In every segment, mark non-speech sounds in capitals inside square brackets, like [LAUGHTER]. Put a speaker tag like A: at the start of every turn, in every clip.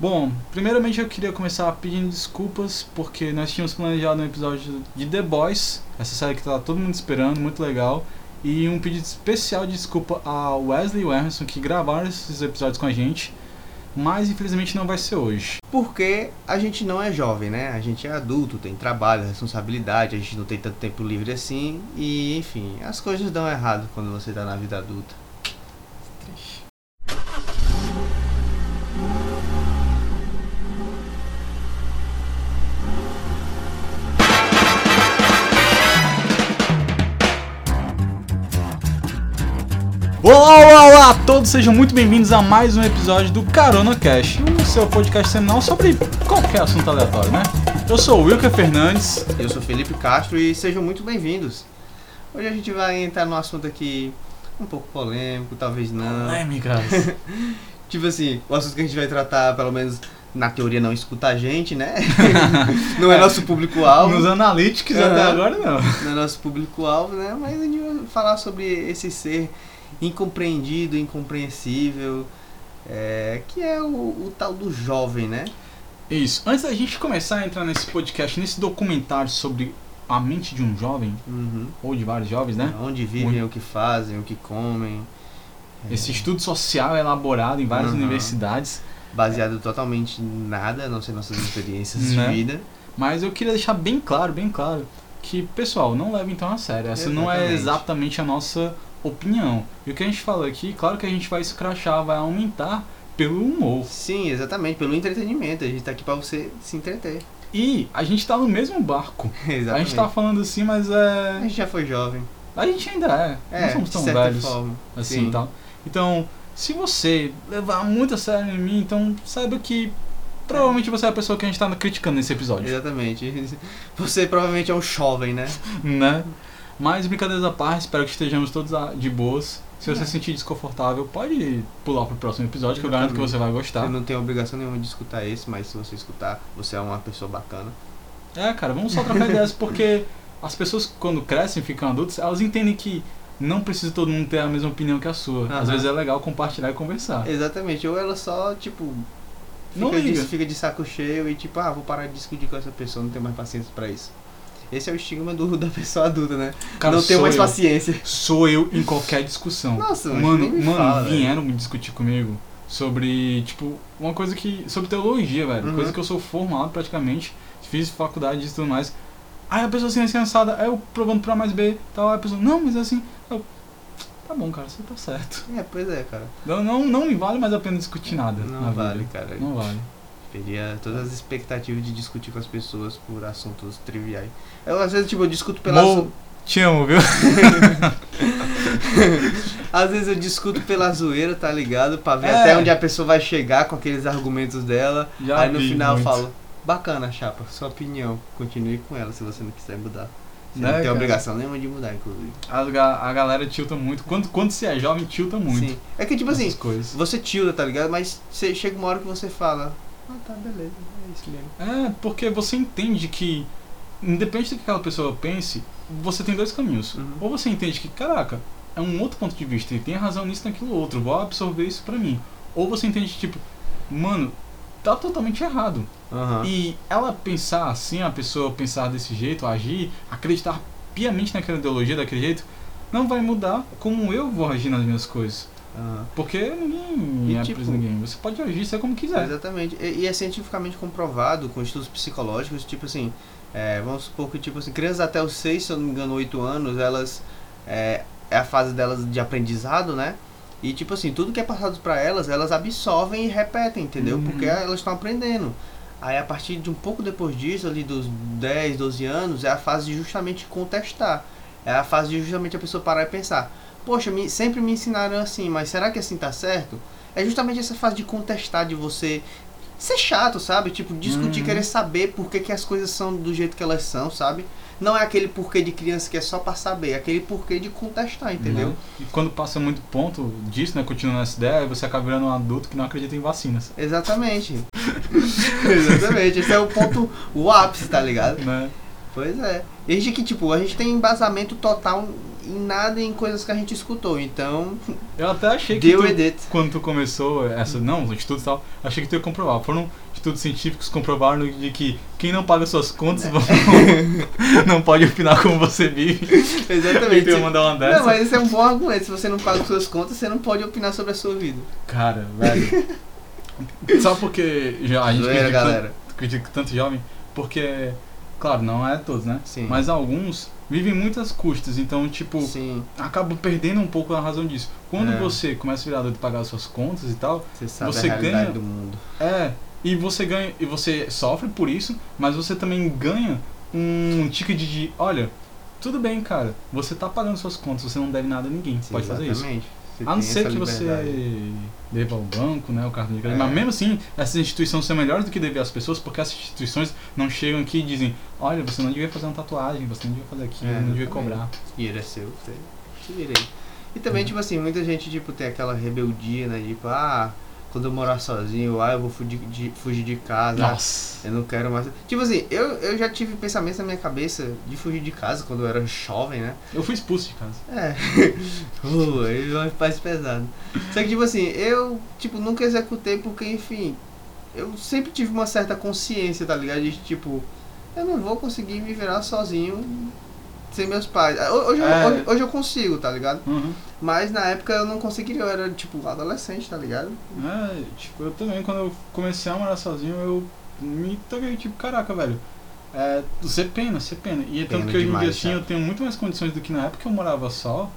A: Bom, primeiramente eu queria começar pedindo desculpas porque nós tínhamos planejado um episódio de The Boys, essa série que tá todo mundo esperando, muito legal, e um pedido especial de desculpa a Wesley e o Emerson que gravaram esses episódios com a gente, mas infelizmente não vai ser hoje.
B: Porque a gente não é jovem, né? A gente é adulto, tem trabalho, responsabilidade, a gente não tem tanto tempo livre assim, e enfim, as coisas dão errado quando você tá na vida adulta.
A: Olá, olá, olá a todos, sejam muito bem-vindos a mais um episódio do Carona Cash, o seu podcast semanal sobre qualquer assunto aleatório, né? Eu sou o Wilker Fernandes.
B: Eu sou Felipe Castro e sejam muito bem-vindos. Hoje a gente vai entrar num assunto aqui um pouco polêmico, talvez não.
A: Polêmicas. [LAUGHS]
B: Tipo assim, o assunto que a gente vai tratar, pelo menos na teoria, não escuta a gente, né? [LAUGHS] não é nosso público-alvo.
A: Nos analytics
B: Aham.
A: até agora não.
B: Não é nosso público-alvo, né? Mas a gente vai falar sobre esse ser incompreendido, incompreensível, é, que é o, o tal do jovem, né?
A: Isso. Antes da gente começar a entrar nesse podcast, nesse documentário sobre a mente de um jovem,
B: Uhum.
A: ou de vários jovens, né?
B: Onde vivem, o que fazem, o que comem. É,
A: Esse estudo social é elaborado em várias
B: Uhum.
A: universidades,
B: baseado totalmente em nada, a não ser nossas experiências
A: Né?
B: de vida.
A: mas eu queria deixar bem claro, bem claro, que, pessoal, não leve então a sério. Essa não é
B: Exatamente.
A: exatamente a nossa opinião. E o que a gente fala aqui, claro que a gente vai escrachar, vai aumentar pelo humor.
B: Sim, exatamente, pelo entretenimento. A gente tá aqui pra você se entreter.
A: E a gente tá no mesmo barco.
B: Exatamente. [LAUGHS]
A: A gente tá falando assim, mas
B: A
A: é.
B: gente já foi jovem.
A: A gente ainda é.
B: É,
A: não somos tão velhos.
B: forma.
A: assim
B: Sim.
A: tal. Então, se você levar muito a sério em mim, então saiba que provavelmente você é a pessoa que a gente tá criticando nesse episódio,
B: Exatamente. [LAUGHS] Você provavelmente é um jovem, né?
A: né? Mas brincadeiras à parte, espero que estejamos todos ah, de boas. Se você
B: É.
A: se sentir desconfortável, pode pular pro próximo episódio, que eu garanto que você vai gostar.
B: Você não tem obrigação nenhuma de escutar esse, mas se você escutar, você é uma pessoa bacana.
A: É, cara, vamos só trocar ideias, porque as pessoas quando crescem, ficam adultas, elas entendem que não precisa todo mundo ter a mesma opinião que a sua. Às vezes é legal compartilhar e conversar.
B: Exatamente. Ou ela só, tipo.
A: Não
B: Fica de,
A: liga.
B: fica de saco cheio e tipo, ah, vou parar de discutir com essa pessoa, não tenho mais paciência pra isso. Esse é o estigma do, da pessoa adulta, né?
A: Cara,
B: não tenho mais
A: eu.
B: paciência.
A: Sou eu em qualquer discussão.
B: Nossa,
A: mano, mano,
B: fala, velho.
A: vieram me discutir comigo sobre, tipo, uma coisa que. sobre teologia, velho.
B: Uhum.
A: Coisa que eu sou formado praticamente, fiz faculdade e tudo mais. Aí a pessoa assim, assim, assada, aí eu provando pra mais B tal, aí a pessoa, não, mas assim. Eu, tá bom, cara, você tá certo.
B: É, pois é, cara.
A: Não, não, não me vale mais a pena discutir nada. na
B: Não vale,
A: vida.
B: cara.
A: Não vale.
B: Teria todas as expectativas de discutir com as pessoas por assuntos triviais. Eu, às vezes, tipo, eu discuto pela
A: Mo,
B: zo-
A: te amo, viu? [LAUGHS]
B: Às vezes eu discuto pela zoeira, tá ligado? Pra ver
A: É.
B: até onde a pessoa vai chegar com aqueles argumentos dela.
A: Já
B: Aí no final eu
A: muito.
B: falo, bacana, chapa, sua opinião. Continue com ela se você não quiser mudar. Você
A: Né,
B: não tem
A: cara?
B: obrigação nenhuma de mudar, inclusive.
A: A, a galera tilta muito. Quando, quando você é jovem, tilta muito.
B: Sim. É que tipo assim,
A: coisas.
B: você tilda, tá ligado? Mas você chega uma hora que você fala, ah tá, beleza, é isso mesmo.
A: É, porque você entende que, independente do que aquela pessoa pense, você tem dois caminhos.
B: Uhum.
A: Ou você entende que, caraca, é um outro ponto de vista, ele tem razão nisso, naquilo outro, vou absorver isso pra mim. Ou você entende, tipo, mano, tá totalmente errado.
B: Aham.
A: E ela pensar assim, a pessoa pensar desse jeito, agir, acreditar piamente naquela ideologia daquele jeito, não vai mudar como eu vou agir nas minhas coisas. Porque ninguém
B: E,
A: é
B: tipo,
A: ninguém. Você pode agir ser como quiser.
B: Exatamente. E, e é cientificamente comprovado com estudos psicológicos, tipo assim, é, vamos supor que tipo assim, crianças até os 6, se eu não me engano, 8 anos, elas é, é a fase delas de aprendizado, né? E tipo assim, tudo que é passado pra elas, elas absorvem e repetem, entendeu?
A: Uhum.
B: Porque elas estão aprendendo. Aí a partir de um pouco depois disso, ali dos 10, 12 anos, é a fase de justamente contestar. É a fase de justamente a pessoa parar e pensar, poxa, me- sempre me ensinaram assim, mas será que assim tá certo? É justamente essa fase de contestar, de você ser chato, sabe? Tipo, discutir,
A: Uhum.
B: querer saber por que, que as coisas são do jeito que elas são, sabe? Não é aquele porquê de criança que é só pra saber, é aquele porquê de contestar, entendeu?
A: Né? E quando passa muito ponto disso, né, continuando essa ideia, aí você acaba virando um adulto que não acredita em vacinas.
B: Exatamente. [LAUGHS] Exatamente. Esse é o ponto, o ápice, tá ligado?
A: Né?
B: Pois é. E gente que, tipo, a gente tem embasamento total em nada em coisas que a gente escutou. Então,
A: Eu até achei que tu, quando tu começou essa, não, os estudos e tal, achei que tu ia comprovar. Foram estudos científicos que comprovaram de que quem não paga suas contas [LAUGHS] vão- não pode opinar como você vive. [LAUGHS]
B: Exatamente.
A: Eu ia mandar uma dessa.
B: Não, mas esse é um bom argumento. Se você não paga suas contas, você não pode opinar sobre a sua vida.
A: Cara, velho. [LAUGHS] Sabe por que já a gente
B: Zoeira,
A: critica,
B: galera.
A: critica tanto jovem? Porque, claro, não é todos, né?
B: Sim.
A: Mas alguns vivem muitas custas, então, tipo,
B: Sim,
A: acaba perdendo um pouco a razão disso. Quando
B: É.
A: você começa a virar e pagar suas contas e tal,
B: você sabe
A: Você
B: a
A: ganha-
B: do mundo.
A: é. E você ganha. E você sofre por isso, mas você também ganha um ticket de, olha, tudo bem, cara, você tá pagando suas contas, você não deve nada a ninguém. Você pode fazer isso.
B: Você
A: A não ser que você deva ao banco, né, o cartão de crédito.
B: É.
A: Mas mesmo assim, essas instituições são melhores do que dever às pessoas, porque essas instituições não chegam aqui e dizem, olha, você não devia fazer uma tatuagem, você não devia fazer aquilo,
B: É,
A: não devia
B: exatamente.
A: cobrar.
B: dinheiro é seu, você se vira aí. E também,
A: Uhum.
B: tipo assim, muita gente, tipo, tem aquela rebeldia, né? Tipo, ah, quando eu morar sozinho, ah, eu vou fugir de, fugir de casa,
A: Nossa.
B: eu não quero mais... Tipo assim, eu, eu já tive pensamentos na minha cabeça de fugir de casa quando eu era jovem, né?
A: Eu fui expulso de casa.
B: É. uh, aí vai mais pesado. Só que, tipo assim, eu, tipo, nunca executei porque, enfim, eu sempre tive uma certa consciência, tá ligado? De, tipo, eu não vou conseguir me virar sozinho sem meus pais. Ah, Hoje, eu-
A: É.
B: hoje, hoje eu consigo, tá ligado?
A: Uhum.
B: Mas na época eu não conseguiria, eu era, tipo, adolescente, tá ligado?
A: É, tipo, eu também, quando eu comecei a morar sozinho, eu me toquei, tipo, caraca, velho. É, você pena, você pena. E é tanto que hoje em dia, assim, eu tenho muito mais condições do que na época que eu morava só.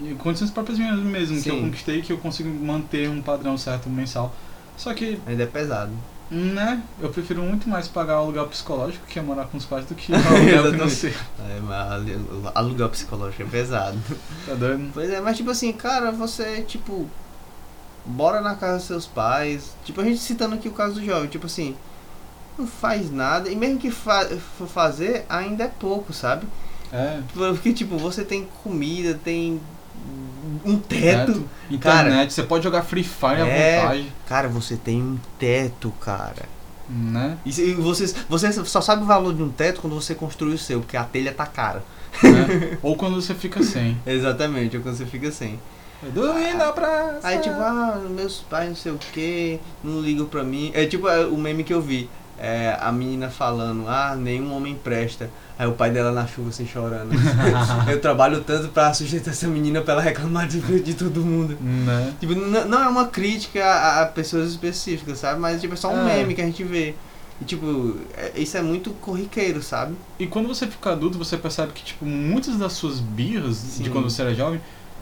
A: E condições próprias minhas mesmo, que eu
B: Sim.
A: conquistei, que eu consigo manter um padrão certo mensal. Só que,
B: Ainda é pesado.
A: Né, eu prefiro muito mais pagar o aluguel psicológico, que é morar com os pais, do que [LAUGHS] aluguel financeiro.
B: É, mas alu- aluguel psicológico é pesado.
A: Tá doido?
B: Pois é, mas tipo assim, cara, você, tipo, bora na casa dos seus pais. Tipo, a gente citando aqui o caso do jovem, tipo assim, não faz nada. E mesmo que fa for fazer, ainda é pouco, sabe?
A: É,
B: Porque, tipo, você tem comida, tem um teto.
A: teto, internet, você pode jogar Free Fire
B: É.
A: à vontade,
B: Cara, você tem um teto, cara.
A: né?
B: E você, você só sabe o valor de um teto quando você construi o seu, porque a telha tá cara.
A: né? [LAUGHS] Ou quando você fica sem.
B: Exatamente, ou quando você fica sem.
A: Dormi na praça.
B: Aí tipo, ah, meus pais não sei o que, não ligam pra mim. É tipo é, o meme que eu vi. É, a menina falando, ah, nenhum homem presta. Aí o pai dela na chuva assim chorando. [LAUGHS] eu trabalho tanto pra sustentar essa menina pra ela reclamar de, de todo mundo.
A: Né?
B: Tipo, não é uma crítica a, a pessoas específicas, sabe? Mas tipo, é só um
A: É.
B: meme que a gente vê. E tipo, é- isso é muito corriqueiro, sabe?
A: E quando você fica adulto, você percebe que, tipo, muitas das suas birras de
B: Sim.
A: quando você era jovem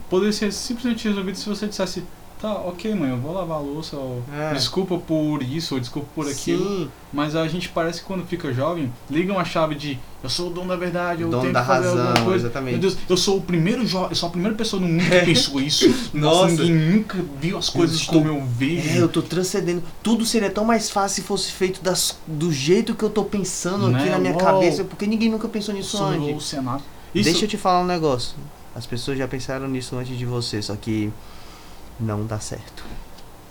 A: poderiam ser simplesmente resolvidas se você dissesse, tá, ok, mãe, eu vou lavar a louça, ou
B: É.
A: desculpa por isso, ou desculpa por aquilo.
B: Sim,
A: Mas a gente parece que quando fica jovem, liga uma chave de eu sou o dono da verdade, eu
B: dono
A: tenho
B: da
A: que fazer alguma
B: razão,
A: coisa. Meu
B: exatamente.
A: Deus, eu sou o primeiro jovem, eu sou a primeira pessoa no mundo que
B: É.
A: pensou isso. [LAUGHS] Nossa,
B: Nossa.
A: ninguém nunca viu as coisas
B: estou-
A: como eu vejo.
B: É, eu tô transcendendo. Tudo seria tão mais fácil se fosse feito das, do jeito que eu tô pensando aqui
A: Né?
B: na minha
A: Uau.
B: cabeça, porque ninguém nunca pensou nisso
A: sou o
B: antes.
A: Senado. Isso,
B: Deixa eu te falar um negócio. As pessoas já pensaram nisso antes de você, só que não dá certo.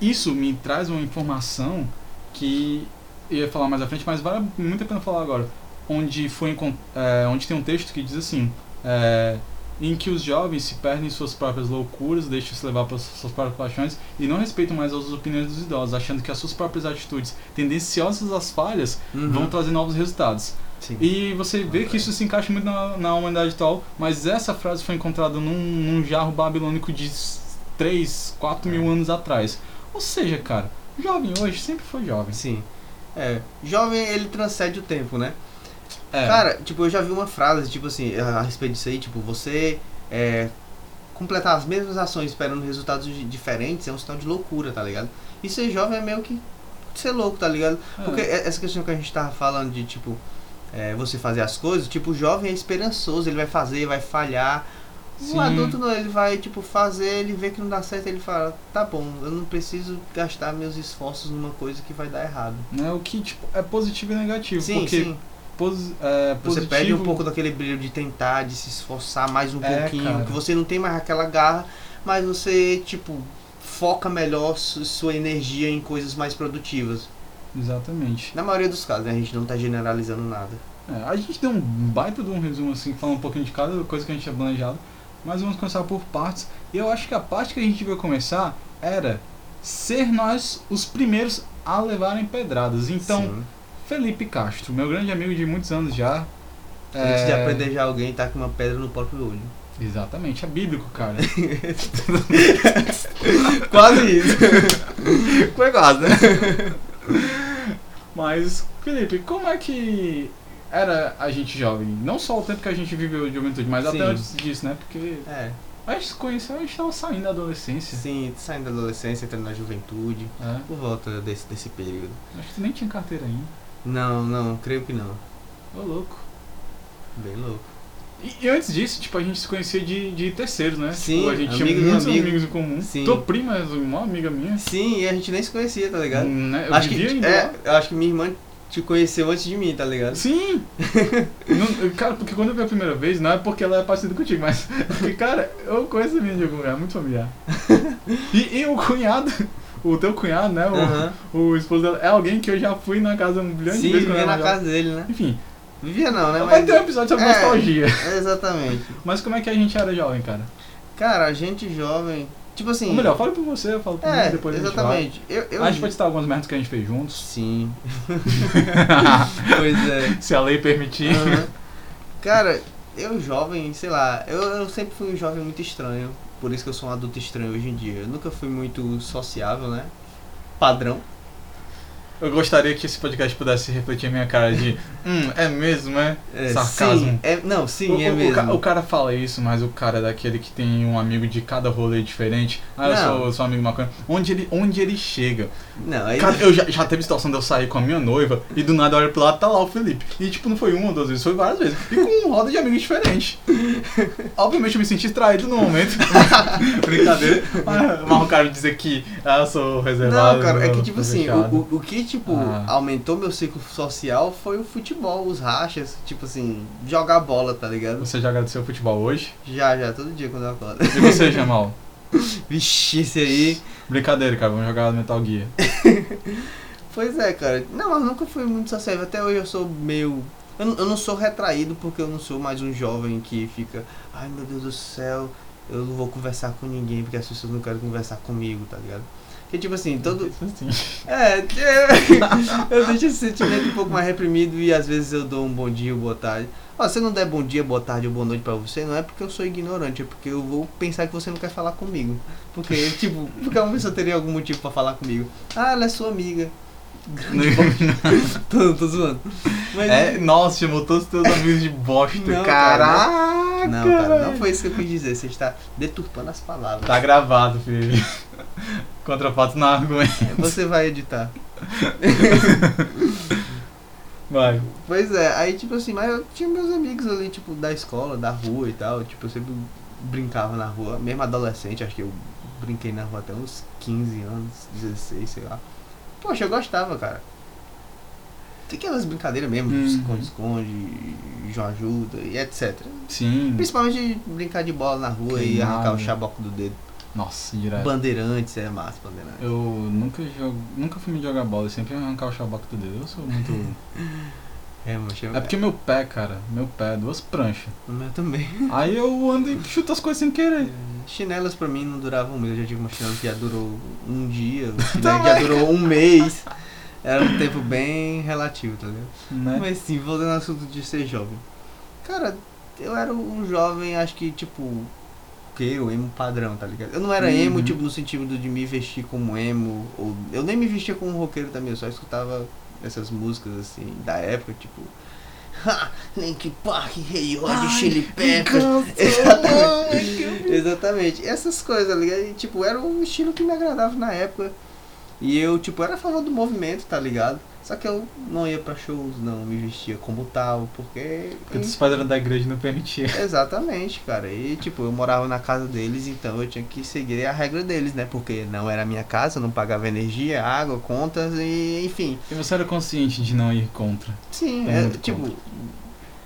A: isso me traz uma informação que eu ia falar mais à frente, mas vale muito a pena falar agora. Onde, foi, é, onde tem um texto que diz assim: é, em que os jovens se perdem em suas próprias loucuras, deixam-se levar pelas suas próprias paixões e não respeitam mais as opiniões dos idosos, achando que as suas próprias atitudes tendenciosas às falhas vão trazer novos resultados.
B: Sim.
A: E você vê que isso se encaixa muito na, na humanidade atual, mas essa frase foi encontrada num, num jarro babilônico de 3, 4 mil anos atrás. Ou seja, cara, jovem hoje sempre foi jovem.
B: Sim. É, jovem ele transcende o tempo, né?
A: É,
B: Cara, tipo, eu já vi uma frase, tipo assim, a respeito disso aí, tipo, você é, completar as mesmas ações esperando resultados di- diferentes é um sinal de loucura, tá ligado? E ser jovem é meio que ser louco, tá ligado?
A: é,
B: Porque é- essa questão que a gente tava falando de, tipo, é, você fazer as coisas, tipo, o jovem é esperançoso, ele vai fazer, vai falhar.
A: Sim.
B: O adulto não, ele vai, tipo, fazer, ele vê que não dá certo, ele fala, tá bom, eu não preciso gastar meus esforços numa coisa que vai dar errado.
A: né, o que tipo, é positivo e negativo.
B: Sim,
A: porque
B: sim.
A: posi- é,
B: Você
A: positivo,
B: perde um pouco daquele brilho de tentar, de se esforçar mais um
A: É,
B: pouquinho,
A: cara.
B: que você não tem mais aquela garra, mas você, tipo, foca melhor su- sua energia em coisas mais produtivas.
A: Exatamente.
B: Na maioria dos casos, né? A gente não tá generalizando nada.
A: É, a gente deu um baita de um resumo assim, falando um pouquinho de cada coisa que a gente tinha planejado. Mas vamos começar por partes. E eu acho que a parte que a gente vai começar era ser nós os primeiros a levarem pedradas. Então,
B: Sim.
A: Felipe Castro, meu grande amigo de muitos anos já.
B: Antes de
A: é,
B: apedrejar alguém, tá com uma pedra no próprio olho.
A: Exatamente, é bíblico, cara. [LAUGHS]
B: Quase isso.
A: Foi quase, né? Mas, Felipe, como é que era a gente jovem? Não só o tempo que a gente viveu de juventude, mas
B: Sim.
A: até antes disso, né? Porque
B: É,
A: a gente se conheceu, a gente tava saindo da adolescência.
B: sim, saindo da adolescência, entrando na juventude,
A: É.
B: por volta desse, desse período.
A: Acho que tu nem tinha carteira ainda.
B: Não, não, creio que não.
A: Ô, louco.
B: Bem louco.
A: E, antes disso, tipo, a gente se conhecia de, de terceiros, né?
B: Sim,
A: tipo, a gente tinha muitos
B: amigos.
A: amigos em comum.
B: Sim.
A: Tua prima é uma amiga minha.
B: Sim, e a gente nem se conhecia, tá ligado?
A: Né? Eu
B: acho
A: vivia
B: que, é, acho que minha irmã te conheceu antes de mim, tá ligado?
A: Sim! [LAUGHS] Não- cara, porque quando eu vi a primeira vez, não é porque ela é parecida contigo, mas porque, cara, eu conheço a minha de algum lugar, é muito familiar. [LAUGHS] E, e o cunhado, o teu cunhado, né? O, o esposo dela, é alguém que eu já fui na casa um bilhão de
B: Sim,
A: vezes eu
B: na casa dele, né?
A: Enfim,
B: Vivia não, né?
A: vai
B: Mas,
A: ter um episódio sobre
B: É.
A: nostalgia.
B: Exatamente.
A: Mas como é que a gente era jovem, cara?
B: Cara, a gente jovem. Tipo assim.
A: Ou melhor, fala por você, eu falo por mim,
B: É,
A: depois
B: exatamente. Eu,
A: a gente
B: eu
A: vai. A gente pode citar algumas merdas que a gente fez juntos,
B: Sim. [LAUGHS] pois é.
A: se a lei permitir.
B: Aham. Cara, eu jovem, sei lá, eu, eu sempre fui um jovem muito estranho. Por isso que eu sou um adulto estranho hoje em dia. Eu nunca fui muito sociável, né? Padrão.
A: Eu gostaria que esse podcast pudesse refletir a minha cara de, [LAUGHS] hum, é mesmo, é?
B: É,
A: Sarcasmo.
B: Sim, é, não, sim,
A: o,
B: é
A: o- o
B: mesmo.
A: ca- O, cara fala isso, mas o cara é daquele que tem um amigo de cada rolê diferente. Ah, eu sou, sou amigo maconha. Onde ele, onde ele chega?
B: Não, aí.
A: Cara, eu já, já teve situação de eu sair com a minha noiva e do nada eu olho pro lado tá lá o Felipe. E tipo, não foi uma ou duas vezes, foi várias vezes. E com um roda de amigos diferentes. [LAUGHS] Obviamente eu me senti traído no momento. [LAUGHS] Brincadeira. Mas, mas o cara dizer que ah, eu sou reservado.
B: Não, cara, é que tipo assim, o, o, o que tipo
A: Ah.
B: aumentou meu ciclo social foi o futebol, os rachas, tipo assim, jogar bola, tá ligado?
A: Você já agradeceu o futebol hoje?
B: Já, já, todo dia quando eu acordo.
A: E você, Jamal? [LAUGHS]
B: Vixe, esse aí.
A: Brincadeira, cara, vamos jogar Metal Gear. [LAUGHS]
B: Pois é, cara. Não, mas nunca fui muito sociável. Até hoje eu sou meio. Eu, eu não sou retraído porque eu não sou mais um jovem que fica. Ai meu Deus do céu, eu não vou conversar com ninguém porque as pessoas não querem conversar comigo, tá ligado? Porque tipo assim, todo.
A: Assim.
B: É, é, eu deixo esse sentimento um pouco mais reprimido e às vezes eu dou um bom dia ou boa tarde. Ó, se eu não der bom dia, boa tarde ou boa noite pra você, não é porque eu sou ignorante, é porque eu vou pensar que você não quer falar comigo. Porque, tipo, porque uma pessoa teria algum motivo pra falar comigo. Ah, ela é sua amiga. [LAUGHS] tô, tô zoando. Mas,
A: É, nossa, chamou todos os teus amigos de bosta.
B: Não,
A: Caraca!
B: não, cara, não foi isso que eu quis dizer. Você está deturpando as palavras.
A: Tá gravado, filho. Contra fatos não argumento.
B: Você vai editar. [LAUGHS]
A: Vai.
B: Pois é, aí tipo assim, mas eu tinha meus amigos ali, tipo, da escola, da rua e tal, tipo, eu sempre brincava na rua, mesmo adolescente, acho que eu brinquei na rua até uns 15 anos, 16, sei lá. Poxa, eu gostava, cara. Tem aquelas brincadeiras mesmo,
A: Uhum.
B: esconde-esconde, João ajuda e etc.
A: Sim.
B: Principalmente brincar de bola na rua e arrancar o chaboco do dedo.
A: Nossa, direto.
B: Bandeirantes, é massa, bandeirantes.
A: Eu nunca jogo, nunca fui me jogar bola, eu sempre arrancar o chabaco do dedo. Eu sou muito. [LAUGHS]
B: É, eu...
A: É porque meu pé, cara, meu pé, é duas pranchas.
B: O meu também. [LAUGHS]
A: Aí eu ando e chuto as coisas sem querer.
B: Chinelas pra mim não duravam muito. Eu já tive uma chinela que já durou um dia, [LAUGHS] chinela que já durou um mês. Era um tempo bem relativo, tá ligado?
A: Né?
B: Mas sim, voltando ao assunto de ser jovem. Cara, eu era um jovem, acho que tipo. Que o emo padrão, tá ligado? Eu não era emo,
A: Uhum.
B: tipo, no sentido de me vestir como emo. Ou, eu nem me vestia como roqueiro também, eu só escutava essas músicas assim, da época, tipo. [LAUGHS] Ha! Link Park, Hey Hot, Chili Peppers. [LAUGHS] Exatamente. Exatamente. Essas coisas, tá ligado? E, tipo, era um estilo que me agradava na época. E eu, tipo, era a favor do movimento, tá ligado? Só que eu não ia pra shows, não me vestia como tal, porque.
A: Porque os eram da igreja não permitia. [LAUGHS]
B: Exatamente, cara. E, tipo, eu morava na casa deles, então eu tinha que seguir a regra deles, né? Porque não era minha casa, não pagava energia, água, contas e, enfim.
A: E você era consciente de não ir contra.
B: Sim,
A: É
B: tipo.
A: contra.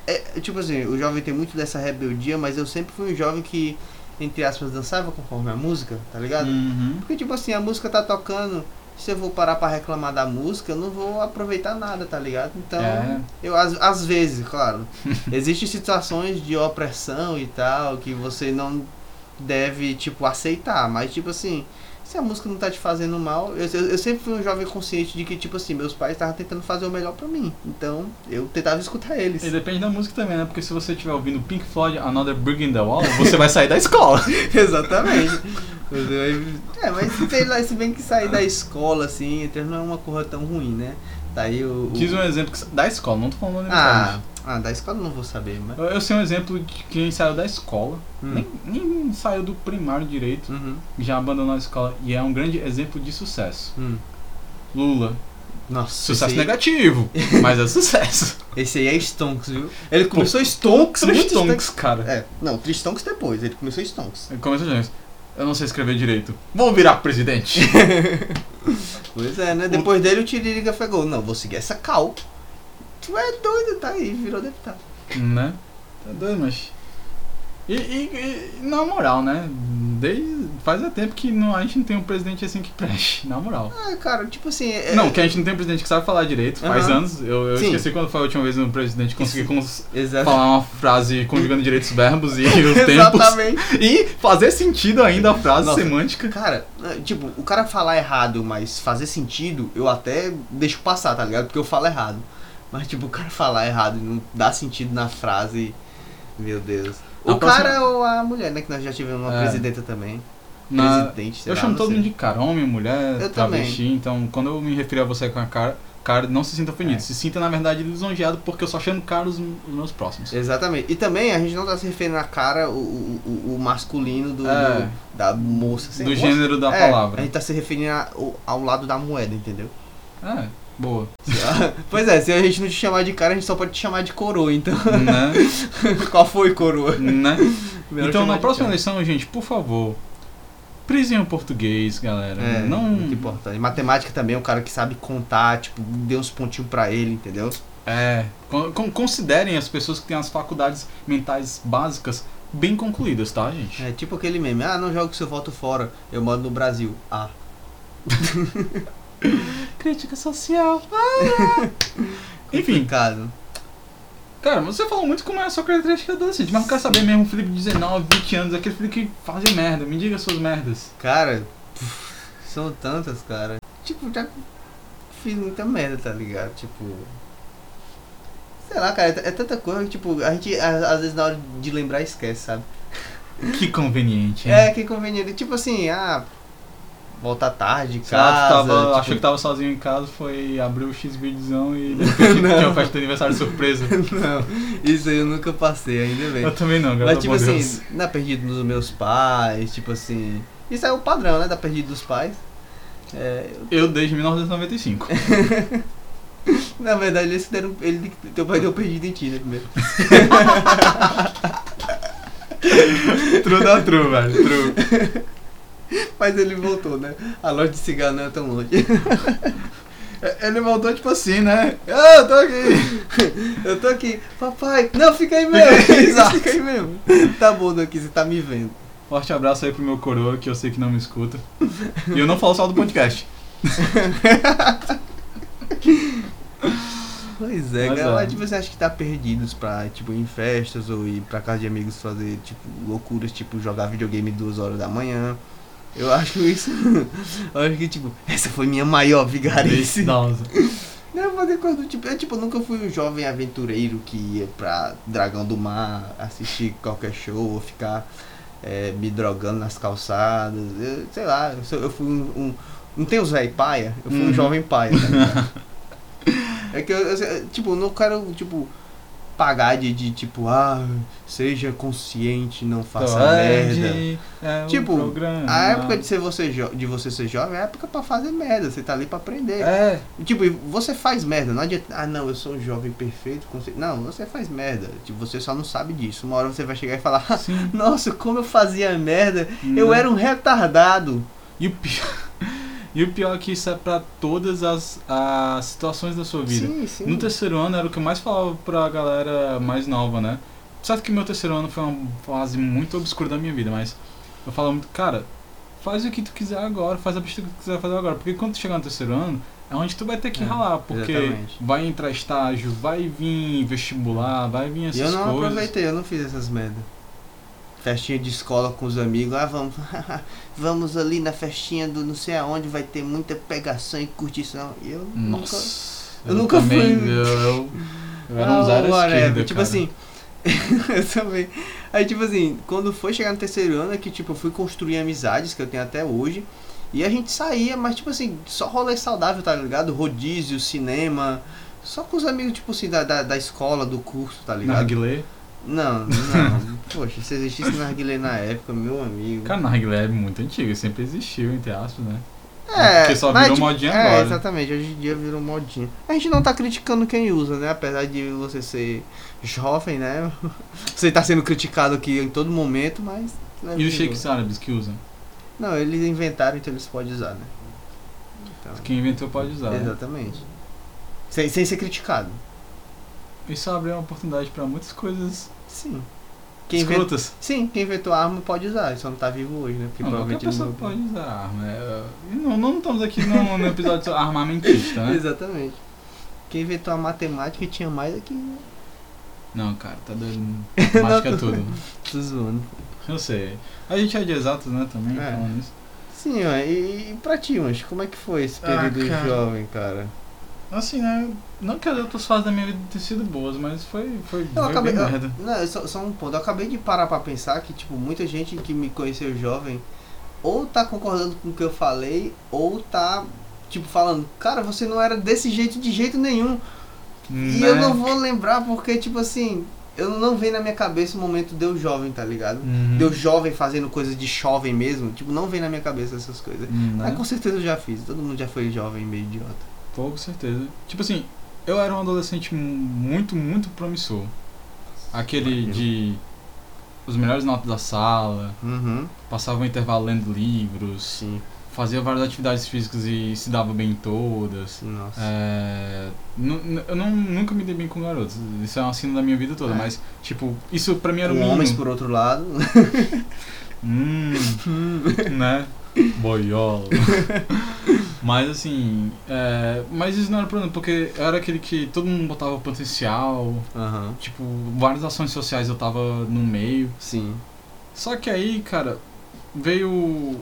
B: É, tipo assim, o jovem tem muito dessa rebeldia, mas eu sempre fui um jovem que, entre aspas, dançava conforme a música, tá ligado?
A: Uhum.
B: Porque, tipo assim, a música tá tocando, se eu vou parar pra reclamar da música, eu não vou aproveitar nada, tá ligado? Então,
A: É.
B: eu às, às vezes, claro, [LAUGHS] existem situações de opressão e tal que você não deve, tipo, aceitar, mas tipo assim, se a música não tá te fazendo mal, eu, eu, eu sempre fui um jovem consciente de que, tipo assim, meus pais estavam tentando fazer o melhor pra mim, então eu tentava escutar eles.
A: E depende da música também, né? Porque se você estiver ouvindo Pink Floyd, Another Brick in the Wall, você vai sair da escola. [LAUGHS]
B: Exatamente. É, mas sei lá, se bem que sair da escola, assim, não é uma coisa tão ruim, né? Tá aí o. o-
A: Diz um exemplo que- da escola, não tô falando da
B: Ah. Ah, da escola eu não vou saber, mas.
A: Eu, eu sei um exemplo de quem saiu da escola,
B: Hum.
A: nem, nem saiu do primário direito,
B: Uhum.
A: já abandonou a escola, e é um grande exemplo de sucesso.
B: Hum.
A: Lula.
B: Nossa,
A: Sucesso negativo, [LAUGHS] mas é sucesso.
B: esse aí é Stonks, viu? Ele começou Stonks, muito
A: Tristonks, cara.
B: É, não, Tristonks depois, ele começou Stonks.
A: Começa já isso. Eu não sei escrever direito. Vou virar presidente. [LAUGHS]
B: Pois é, né? Depois dele o Tiririca pegou. Não, vou seguir essa cal. Tu é doido, tá aí, virou deputado.
A: né? Tá doido, mas. E, e- e, na moral, né? Desde, faz é tempo que não, a gente não tem um presidente assim que preste, na moral.
B: Ah, cara, tipo assim. é-
A: Não, que a gente não tem um presidente que sabe falar direito, faz
B: Aham.
A: anos. Eu, eu esqueci quando foi a última vez um presidente conseguir cons- falar uma frase conjugando direitos verbos e [LAUGHS] os tempos.
B: Exatamente.
A: E fazer sentido ainda a frase
B: Nossa.
A: semântica.
B: Cara, eh, tipo, o cara falar errado, mas fazer sentido, eu até deixo passar, tá ligado? Porque eu falo errado. Mas, tipo, o cara falar errado e não dá sentido na frase. Meu Deus.
A: A
B: O
A: próxima-
B: cara ou a mulher, né? Que nós já tivemos uma
A: É.
B: presidenta também.
A: Na-
B: Presidente, sei
A: eu
B: lá,
A: chamo todo mundo de cara, homem, mulher,
B: Eu
A: travesti, então quando eu me refiro a você com a cara, cara, não se sinta ofendido,
B: É.
A: se sinta na verdade lisonjeado porque eu só chamo cara os, os meus próximos.
B: Exatamente. E também a gente não tá se referindo à cara, o, o, o- masculino do,
A: É.
B: do- da moça. Sei-
A: Do
B: moça?
A: gênero da
B: É,
A: palavra.
B: A gente tá se referindo a- ao, ao lado da moeda, entendeu?
A: É, boa. [LAUGHS]
B: pois é, se a gente não te chamar de cara, a gente só pode te chamar de coroa, então.
A: né? [LAUGHS]
B: Qual foi coroa?
A: né? [LAUGHS] Então na próxima
B: cara.
A: eleição, gente, por favor, prisem o português, galera.
B: É,
A: não
B: muito importante. Matemática também, é um cara que sabe contar, tipo, dê uns pontinhos pra ele, entendeu?
A: É, con- con- considerem as pessoas que têm as faculdades mentais básicas bem concluídas, tá, gente?
B: É tipo aquele meme, ah, não jogo seu voto fora, eu moro no Brasil. Ah.
A: Crítica social. [LAUGHS] Enfim,
B: Complicado.
A: Cara, você falou muito como é a sua característica adolescente, mas eu quero saber mesmo, Felipe de 19, 20 anos, aquele Felipe que fazia merda, me diga suas merdas.
B: Cara, são tantas, cara. Tipo, já fiz muita merda, tá ligado? Tipo. Sei lá, cara, é, é tanta coisa que, tipo, a gente às vezes na hora de lembrar esquece, sabe?
A: Que conveniente, hein?
B: É, que conveniente. Tipo assim, ah, voltar tarde de casa.
A: tava,
B: tipo,
A: achou que tava sozinho em casa, foi abrir o X-Videozão e [LAUGHS] tinha uma festa de aniversário surpresa. [LAUGHS]
B: Não, isso aí eu nunca passei, ainda bem.
A: Eu também não,
B: Mas tipo assim,
A: Deus.
B: na perdido dos meus pais, tipo assim. Isso é o padrão, né? Da perdido dos pais. É,
A: Eu desde 1995. [LAUGHS]
B: na verdade, eles deram. Ele, teu pai deu perdido em ti, né? Primeiro.
A: true da true, velho, true. [LAUGHS]
B: Mas ele voltou, né? A loja de cigarro não é tão longe. [LAUGHS]
A: Ele voltou tipo assim, né? Ah, eu tô aqui. [LAUGHS]
B: Eu tô aqui, papai, não, fica aí mesmo.
A: Fica aí, exato.
B: fica aí mesmo. Tá bom daqui, você tá me vendo.
A: Forte abraço aí pro meu coroa, que eu sei que não me escuta. E eu não falo só do podcast.
B: Pois é,
A: Mas
B: cara,
A: é.
B: tipo, você acha que tá perdidos pra, tipo, ir em festas ou ir pra casa de amigos fazer, tipo, loucuras, tipo, jogar videogame duas horas da manhã. Eu acho isso. [LAUGHS] eu acho que, tipo, essa foi minha maior vigarice.
A: Nossa.
B: Não, fazer coisa do tipo. Eu, tipo, nunca fui um jovem aventureiro que ia pra Dragão do Mar, assistir qualquer show ou ficar é, me drogando nas calçadas. Eu, sei lá, eu, eu fui um. um não tem os velho paia? Eu fui
A: Uhum.
B: um jovem paia, tá? [LAUGHS] É que eu, eu, tipo, não quero, tipo, pagar de, de tipo, ah, seja consciente, não faça merda.
A: É
B: Tipo,
A: programa.
B: A época de, ser você de você ser jovem é a época pra fazer merda, você tá ali pra aprender.
A: É,
B: Tipo, você faz merda, não adianta. Ah, não, eu sou um jovem perfeito. consci-" Não, você faz merda. Tipo, você só não sabe disso. Uma hora você vai chegar e falar:
A: sim.
B: Nossa, como eu fazia merda. Eu
A: Não.
B: era um retardado.
A: E o pior, e o pior é que isso é pra todas as, as situações da sua vida.
B: Sim, sim.
A: No terceiro ano era o que eu mais falava pra galera mais nova, né? Certo que meu terceiro ano foi uma fase muito obscura da minha vida, mas eu falava muito, cara, faz o que tu quiser agora, faz a besteira que tu quiser fazer agora. Porque quando tu chegar no terceiro ano, é onde tu vai ter que
B: É,
A: ralar. Porque
B: exatamente.
A: vai entrar estágio, vai vir vestibular, vai vir essas
B: eu não
A: coisas.
B: aproveitei, eu não fiz essas merda. Festinha de escola com os amigos, ah, vamos, [LAUGHS] vamos ali na festinha do não sei aonde, vai ter muita pegação e curtição. E eu nunca.
A: Nossa.
B: eu nunca
A: também,
B: fui-
A: Eu, eu, eu era um
B: Ah,
A: zero esquerda,
B: Tipo
A: cara.
B: assim. [LAUGHS] eu também. Aí, tipo assim, quando foi chegar no terceiro ano, é que, tipo, eu fui construir amizades que eu tenho até hoje. E a gente saía, mas, tipo assim, só rolê saudável, tá ligado? Rodízio, cinema. Só com os amigos, tipo assim, da, da, da escola, do curso, tá ligado?
A: Narguilé.
B: Não, não. [LAUGHS] Poxa, se existisse narguilé na época, meu amigo.
A: Cara, narguilé é muito antigo, sempre existiu, entre aspas, né?
B: É,
A: Porque só virou modinha
B: é,
A: agora.
B: exatamente, hoje em dia virou modinha. A gente não tá criticando quem usa, né? Apesar de você ser jovem, né? [LAUGHS] Você tá sendo criticado aqui em todo momento, mas. né,
A: E os shakes árabes que usam?
B: Não, eles inventaram, então eles podem usar, né? Então,
A: Quem inventou pode usar. né?
B: exatamente. Sem, sem ser criticado.
A: Isso abre uma oportunidade pra muitas coisas
B: Sim. Quem inventou,
A: escrotas.
B: sim, quem inventou a arma pode usar, só não tá vivo hoje, né? Porque
A: Não, qualquer
B: provavelmente ele
A: pessoa
B: morreu.
A: pode usar arma. é, e não, não estamos aqui no, no episódio armamentista, né? [LAUGHS]
B: Exatamente. Quem inventou a matemática tinha mais aqui. né?
A: Não, cara, tá doido. [LAUGHS] Matemática é tudo. [LAUGHS]
B: Tô zoando.
A: Eu sei. A gente é de exatos, né, também,
B: É.
A: falando nisso.
B: Sim, ó, e, e pra ti, mas como é que foi esse
A: Ah,
B: período
A: cara.
B: jovem, cara?
A: Assim, né? Não que as outras fases da minha vida tenham sido boas, mas foi, foi,
B: Eu
A: foi
B: acabei.
A: bem
B: eu-
A: merda.
B: não, só, só um ponto. Eu acabei de parar pra pensar que, tipo, muita gente que me conheceu jovem ou tá concordando com o que eu falei, ou tá, tipo, falando, cara, você não era desse jeito de jeito nenhum. E
A: Né?
B: eu não vou lembrar porque, tipo assim, eu não vem na minha cabeça o momento de eu jovem, tá ligado?
A: Uhum.
B: De eu jovem fazendo coisas de jovem mesmo, tipo, não vem na minha cabeça essas coisas.
A: Né?
B: Mas com certeza eu já fiz, todo mundo já foi jovem meio idiota.
A: Pô, com certeza. Tipo assim, eu era um adolescente mu- muito, muito promissor. Aquele de. Os melhores notas da sala,
B: Uhum,
A: passava o intervalo lendo livros,
B: sim,
A: fazia várias atividades físicas e se dava bem em todas.
B: nossa.
A: É, eu não, nunca me dei bem com garotos. Isso é uma cena da minha vida toda,
B: É.
A: mas, tipo, isso pra mim era mínimo.
B: homens, por outro lado. [LAUGHS] [LAUGHS]
A: Hum, né? Boiola. [LAUGHS] mas assim, é, mas isso não era problema, porque eu era aquele que todo mundo botava potencial,
B: Aham,
A: tipo, várias ações sociais eu tava no meio.
B: sim.
A: Só que aí, cara, veio.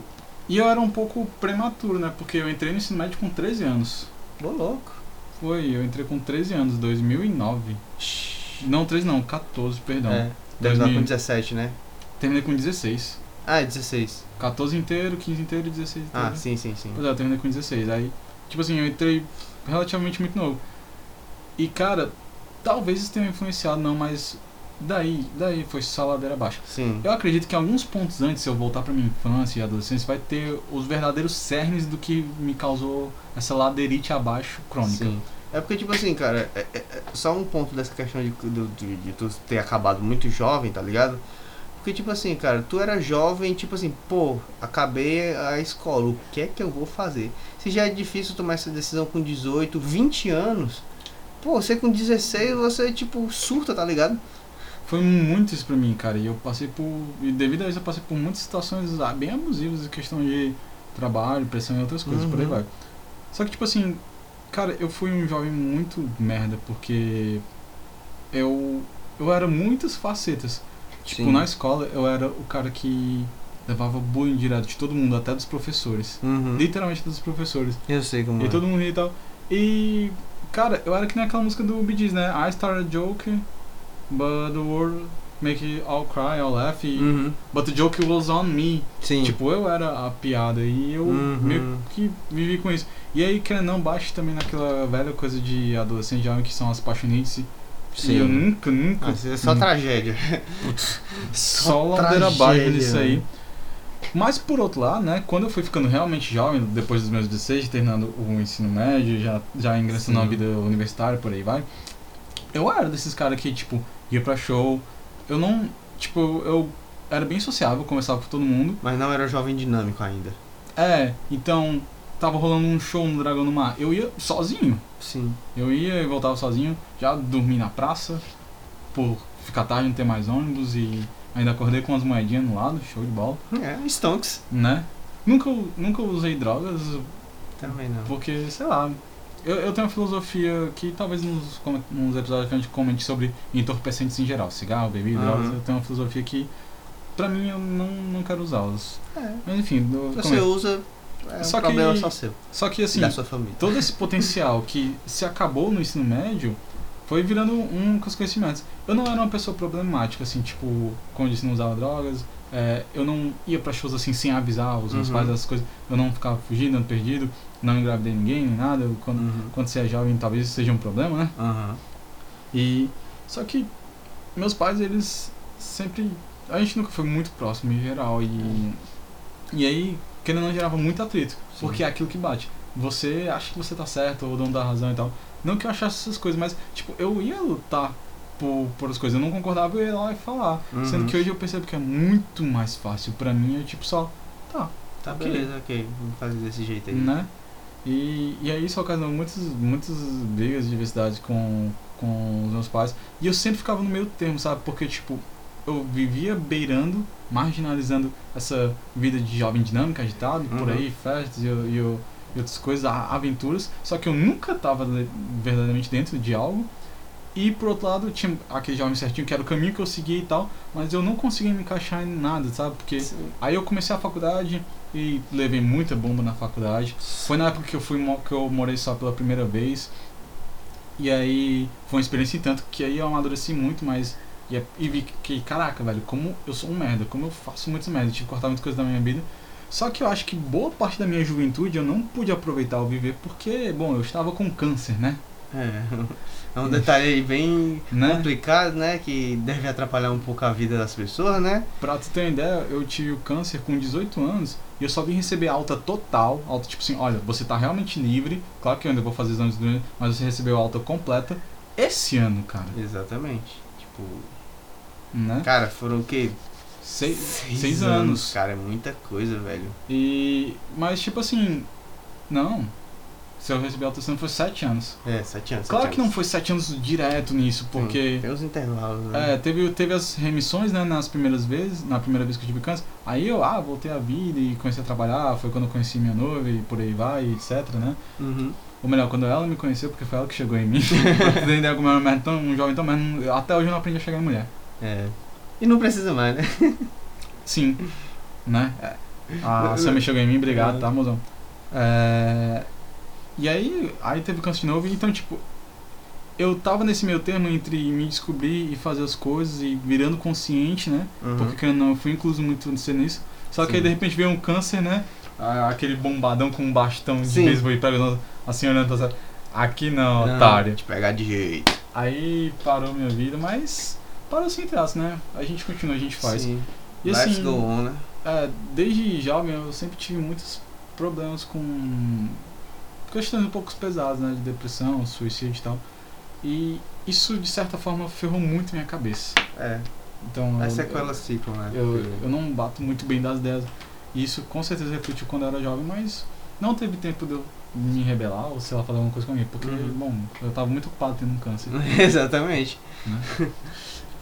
A: E eu era um pouco prematuro, né? Porque eu entrei no ensino médio com 13 anos.
B: Ô, louco.
A: Foi, eu entrei com 13 anos, 2009. Não, 13 não, 14, perdão.
B: É, deve dar
A: 2000.
B: com 17, né?
A: Terminei com 16.
B: Ah, é 16.
A: 14 inteiro, 15 inteiro e 16 inteiro.
B: Ah, sim, sim, sim.
A: Pois é, eu terminei com 16. Aí, tipo assim, eu entrei relativamente muito novo. E, cara, talvez isso tenha influenciado, não, mas daí, daí foi só ladeira abaixo.
B: Sim.
A: Eu acredito que alguns pontos antes, se eu voltar pra minha infância e adolescência, vai ter os verdadeiros cernes do que me causou essa ladeirite abaixo crônica.
B: Sim. É porque, tipo assim, cara, é, é- é só um ponto dessa questão de, do- de, de tu ter acabado muito jovem, tá ligado? Porque, tipo assim, cara, tu era jovem, tipo assim, pô, acabei a escola, o que é que eu vou fazer? Se já é difícil tomar essa decisão com 18, 20 anos, pô, você com 16, você, tipo, surta, tá ligado?
A: Foi muito isso pra mim, cara. E eu passei por. E devido a isso, eu passei por muitas situações ah, bem abusivas em questão de trabalho, pressão e outras coisas, por aí
B: Uhum.
A: vai. Só que, tipo assim, cara, eu fui um jovem muito merda, porque eu. Eu era muitas facetas. Tipo,
B: Sim.
A: na escola eu era o cara que levava bullying direto de todo mundo, até dos professores.
B: Uhum.
A: Literalmente dos professores.
B: Eu sei como
A: E
B: é.
A: todo mundo ria e tal. E, cara, eu era que nem aquela música do Bee Gees, né? I started a joke, but the world make it all cry, all laugh. e-
B: Uhum.
A: But the joke was on me.
B: Sim.
A: Tipo, eu era a piada e eu
B: Uhum.
A: meio que vivi com isso. E aí, querendo não, bate também naquela velha coisa de adolescente jovem que são as paixonites. E eu nunca, nunca.
B: Ah, isso é só
A: nunca-
B: tragédia. [LAUGHS]
A: só ladeira abaixo nisso aí. Mas por outro lado, né, quando eu fui ficando realmente jovem, depois dos meus 16, terminando o ensino médio, já, já ingressando
B: Sim.
A: na vida universitária, por aí vai, eu era desses caras que, tipo, ia pra show, eu não, tipo, eu era bem sociável, conversava com todo mundo,
B: Mas não era jovem dinâmico ainda.
A: é, então, tava rolando um show no Dragão do Mar, eu ia sozinho,
B: Sim.
A: eu ia e voltava sozinho, já dormi na praça, por ficar tarde não ter mais ônibus e ainda acordei com umas moedinhas no lado, show de bola.
B: É, Stonks.
A: né? Nunca, nunca usei drogas,
B: Também não.
A: porque, sei lá, eu, eu tenho uma filosofia que talvez nos, nos episódios que a gente comente sobre entorpecentes em geral, cigarro, bebida,
B: Aham.
A: drogas, eu tenho uma filosofia que, pra mim, eu não, não quero usá-los.
B: É.
A: Mas enfim,
B: você usa, é
A: Só
B: um
A: que-
B: problema só seu.
A: só que assim, todo esse potencial que se acabou no ensino médio foi virando um com os conhecimentos. Eu não era uma pessoa problemática, assim, tipo, como eu disse, não usava drogas, é, eu não ia pra shows assim sem avisar os meus
B: Uhum.
A: pais dessas coisas, eu não ficava fugindo, andando perdido, não engravidei ninguém, nem nada. Eu- Quando,
B: Uhum.
A: quando você é jovem, talvez isso seja um problema, né?
B: Aham.
A: E. Só que meus pais, eles sempre. A gente nunca foi muito próximo em geral. E. E aí, ou não, gerava muito atrito.
B: Sim.
A: Porque é aquilo que bate. Você acha que você tá certo, ou o dono da razão e tal. Não que eu achasse essas coisas, mas, tipo, eu ia lutar por, por as coisas. Eu não concordava, eu ia lá e falar.
B: Uhum.
A: Sendo que hoje eu percebo que é muito mais fácil. Pra mim, é tipo só. Tá,
B: Tá,
A: Ok.
B: beleza, ok. Vamos fazer desse jeito aí.
A: né? E, e aí isso ocasionou muitas, muitas brigas de diversidade com, com os meus pais. E eu sempre ficava no meio termo, sabe? Porque, tipo, eu vivia beirando, marginalizando essa vida de jovem dinâmica, agitado, por
B: Uhum.
A: aí, festas e, e, e outras coisas, aventuras. Só que eu nunca tava le- verdadeiramente dentro de algo. E por outro lado, tinha aquele jovem certinho que era o caminho que eu seguia e tal, mas eu não conseguia me encaixar em nada, sabe? Porque
B: Sim.
A: Aí eu comecei a faculdade e levei muita bomba na faculdade. Foi na época que eu fui que eu morei só pela primeira vez. E aí foi uma experiência em tanto que aí eu amadureci muito, mas e, é- e vi que, caraca, velho, como eu sou um merda, como eu faço muitas merda, tive que cortar muitas coisas da minha vida. Só que eu acho que boa parte da minha juventude eu não pude aproveitar ou viver porque, bom, eu estava com câncer, né?
B: É. [LAUGHS] É um detalhe aí bem
A: Né?
B: complicado, né? Que deve atrapalhar um pouco a vida das pessoas, né?
A: Pra tu ter uma ideia, eu tive o câncer com 18 anos e eu só vim receber alta total, alta tipo assim, olha, você tá realmente livre, claro que eu ainda vou fazer exames mas você recebeu alta completa esse ano, cara,
B: Exatamente. Tipo,
A: né?
B: cara, foram o quê?
A: Seis, seis, anos.
B: Cara, é muita coisa, velho.
A: E, mas tipo assim, não, se eu esse ano foi sete anos.
B: É, sete anos.
A: Claro
B: sete
A: que não
B: anos.
A: foi sete anos direto nisso,
B: Sim,
A: porque...
B: Tem os intervalos, né?
A: É, teve, teve as remissões, né, nas primeiras vezes, na primeira vez que eu tive câncer. Aí eu, ah, voltei à vida e comecei a trabalhar, foi quando eu conheci minha noiva e por aí vai, etc, né?
B: Uhum.
A: Ou melhor, quando ela me conheceu, porque foi ela que chegou em mim. ter ideia como eu era tão, um jovem tão, mas não- até hoje eu não aprendi a chegar em mulher.
B: É. E não precisa mais, né? [LAUGHS]
A: Sim, né? É. A Sammy chegou em mim, obrigado, tá, mozão? É... E aí, aí teve câncer de novo, então, tipo, eu tava nesse meio termo entre me descobrir e fazer as coisas e virando consciente, né?
B: Uhum.
A: Porque querendo ou não, eu fui incluso muito nisso. Só que aí
B: Sim.
A: de repente veio um câncer, né? Ah, Aquele bombadão com um bastão de
B: Sim.
A: beisebol e pega assim olhando pra Aqui não,
B: Não,
A: otário.
B: Te pegar de jeito.
A: Aí parou minha vida, mas parou assim entre aspas, né? A gente continua, a gente faz.
B: Sim.
A: E
B: Let's
A: assim,
B: go on, né?
A: é, desde jovem eu sempre tive muitos problemas com questões um pouco pesadas, né? De depressão, suicídio e tal. E isso de certa forma ferrou muito minha cabeça.
B: É.
A: Então,
B: As
A: eu-
B: sequelas ficam, né?
A: eu, eu não bato muito bem das ideias. E isso com certeza refletiu quando eu era jovem, mas não teve tempo de eu me rebelar ou sei lá, fazer alguma coisa com alguém. Porque,
B: Uhum.
A: bom, eu tava muito ocupado tendo um câncer. [LAUGHS]
B: Exatamente.
A: Né? [LAUGHS]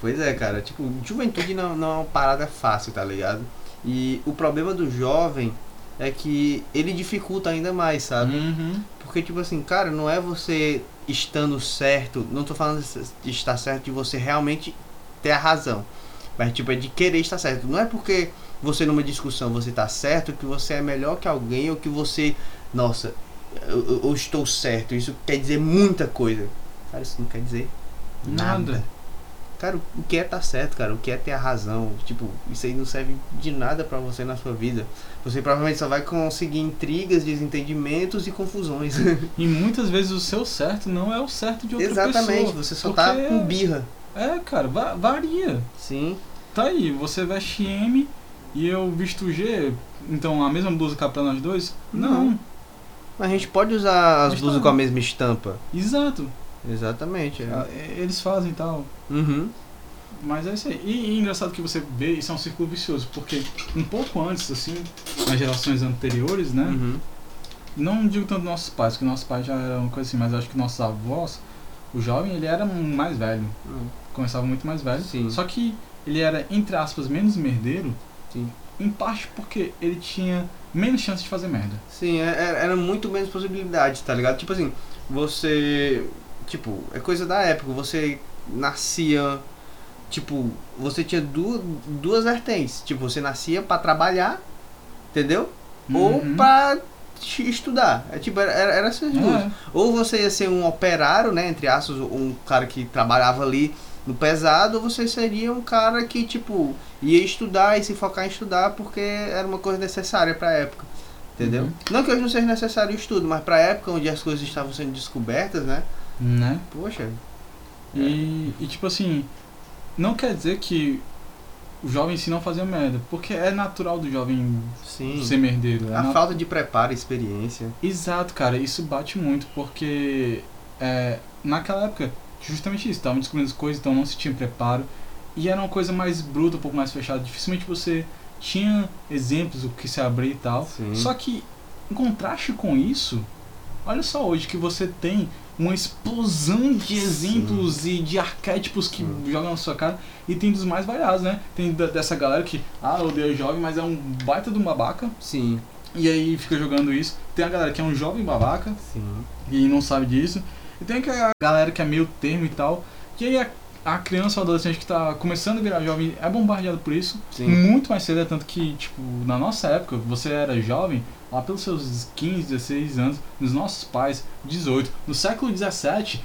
B: Pois é, cara. Tipo, juventude não, não é uma parada fácil, tá ligado? E o problema do jovem é que ele dificulta ainda mais, sabe?
A: Uhum.
B: Porque, tipo assim, cara, não é você estando certo, não tô falando de estar certo de você realmente ter a razão. Mas, tipo, é de querer estar certo. Não é porque você numa discussão você tá certo que você é melhor que alguém ou que você, nossa, eu, eu- estou certo. Isso quer dizer muita coisa. Cara, isso não quer dizer nada.
A: Nada.
B: Cara, o que é tá certo, cara? O que é ter a razão? Tipo, isso aí não serve de nada pra você na sua vida. Você provavelmente só vai conseguir intrigas, desentendimentos e confusões. [LAUGHS]
A: E muitas vezes o seu certo não é o certo de outra
B: Exatamente,
A: pessoa.
B: você só
A: porque-
B: tá com birra.
A: É, cara, va- varia.
B: Sim.
A: Tá aí, você veste M e eu visto G, então a mesma blusa cabe pra nós dois? Não.
B: Mas a gente pode usar as
A: Mas
B: blusas
A: tá.
B: com a mesma estampa.
A: Exato.
B: Exatamente. é.
A: Ah, Eles fazem tal.
B: Uhum.
A: Mas é isso aí. E, e engraçado que você vê, isso é um círculo vicioso, porque um pouco antes, assim, nas gerações anteriores, né?
B: Uhum.
A: Não digo tanto nossos pais, porque nossos pais já eram uma coisa assim, mas acho que nossos avós, o jovem, ele era mais velho.
B: Hum.
A: Começava muito mais velho.
B: Sim.
A: Só que ele era, entre aspas, menos merdeiro,
B: Sim.
A: em parte porque ele tinha menos chance de fazer merda.
B: Sim, é- é- era muito menos possibilidade, tá ligado? Tipo assim, você. Tipo, é coisa da época, você nascia. Tipo, você tinha duas, duas vertentes. Tipo, você nascia pra trabalhar, entendeu? Ou
A: Uhum.
B: pra te- estudar. É tipo, era, era era essas duas.
A: É.
B: Ou você ia ser um operário, né? Entre aspas, um cara que trabalhava ali no pesado, ou você seria um cara que, tipo, ia estudar e se focar em estudar porque era uma coisa necessária pra época. Entendeu?
A: Uhum.
B: Não que hoje não seja necessário o estudo, mas pra época onde as coisas estavam sendo descobertas, né?
A: Né?
B: Poxa.
A: E, e tipo assim, não quer dizer que o jovem em si não fazia merda, porque é natural do jovem
B: Sim.
A: ser merdeiro. É
B: A
A: nat-
B: falta de preparo e experiência.
A: Exato, cara, isso bate muito, porque é, naquela época, justamente isso, estavam descobrindo as coisas, então não se tinha preparo, e era uma coisa mais bruta, um pouco mais fechada, dificilmente você tinha exemplos do que se abrir e tal.
B: Sim.
A: Só que, em contraste com isso, olha só hoje que você tem uma explosão de exemplos e de arquétipos que
B: Hum.
A: jogam na sua cara e tem dos mais variados, né? Tem da- dessa galera que, ah, odeia jovem, mas é um baita de um babaca,
B: Sim.
A: e aí fica jogando isso. Tem a galera que é um jovem babaca
B: Sim.
A: e não sabe disso. E tem a galera que é meio termo e tal. E aí a, a criança ou adolescente que tá começando a virar jovem é bombardeado por isso.
B: Sim.
A: Muito mais cedo, é tanto que, tipo, na nossa época, você era jovem, lá pelos seus 15, 16 anos, nos nossos pais, 18. No século 17,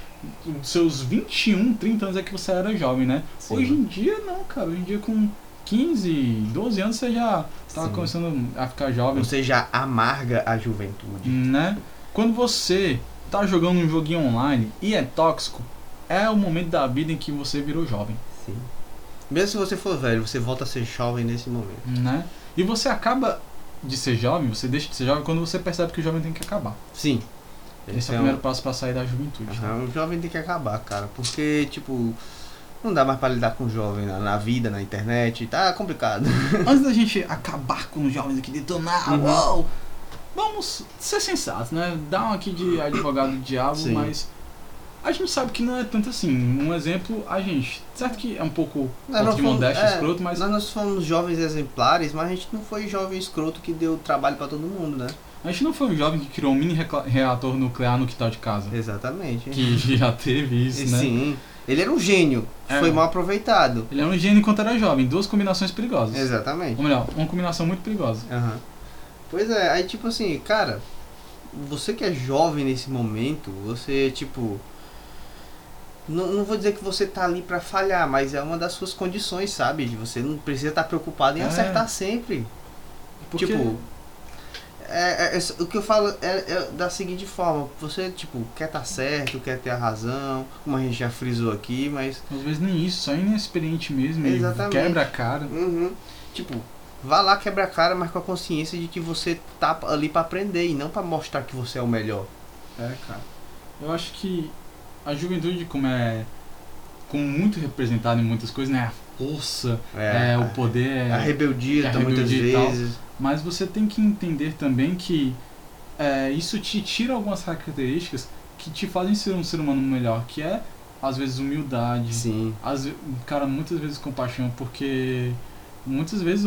A: os seus 21, 30 anos é que você era jovem, né?
B: Sim.
A: Hoje em dia, não, cara. Hoje em dia, com 15, 12 anos, você já tava
B: Sim.
A: começando a ficar jovem.
B: Você já amarga a juventude.
A: né? Quando você tá jogando um joguinho online e é tóxico, é o momento da vida em que você virou jovem,
B: Sim. Mesmo se você for velho, você volta a ser jovem nesse momento.
A: né? E você acaba de ser jovem, você deixa de ser jovem quando você percebe que o jovem tem que acabar.
B: Sim.
A: Esse é o
B: um-
A: primeiro passo pra sair da juventude. tá?
B: Aham, o jovem tem que acabar, cara. Porque, tipo, não dá mais pra lidar com o jovem na, na vida, na internet. Tá complicado. [LAUGHS]
A: Antes da gente acabar com os jovens aqui, detonar,
B: Uhum.
A: vamos ser sensatos, né? Dar um aqui de advogado do diabo,
B: Sim.
A: mas a gente sabe que não é tanto assim. Um exemplo, a gente, certo que é um pouco
B: Nós
A: de modéstia,
B: é,
A: escroto, mas
B: Nós, nós fomos jovens exemplares, mas a gente não foi jovem escroto que deu trabalho pra todo mundo, né?
A: a gente não foi um jovem que criou um mini reator nuclear no quintal de casa.
B: Exatamente.
A: Que [LAUGHS] já teve isso, né?
B: Sim. Ele era um gênio.
A: É.
B: Foi mal aproveitado.
A: Ele é um gênio enquanto era jovem, duas combinações perigosas.
B: Exatamente.
A: Ou melhor, uma combinação muito perigosa.
B: Aham. Pois é, aí tipo assim, cara, você que é jovem nesse momento, você tipo. Não, não vou dizer que você tá ali pra falhar, mas é uma das suas condições, sabe? De Você não precisa estar preocupado em
A: É.
B: acertar sempre.
A: Porque
B: Tipo, é, é- é- o que eu falo é, é da seguinte forma, você tipo, quer estar certo, quer ter a razão, como a gente já frisou aqui, mas
A: às vezes nem isso, só inexperiente mesmo,
B: Exatamente.
A: quebra a cara.
B: Uhum. Tipo, vá lá quebra a cara, mas com a consciência de que você tá ali pra aprender e não pra mostrar que você é o melhor.
A: É, cara. Eu acho que a juventude, como é como muito representada em muitas coisas, né? A força, é, o poder,
B: a rebeldia,
A: a
B: tá, muitas
A: rebeldia e tal.
B: vezes.
A: Mas você tem que entender também que é, isso te tira algumas características que te fazem ser um ser humano melhor, que é às vezes humildade,
B: Sim.
A: às, cara, muitas vezes compaixão, porque muitas vezes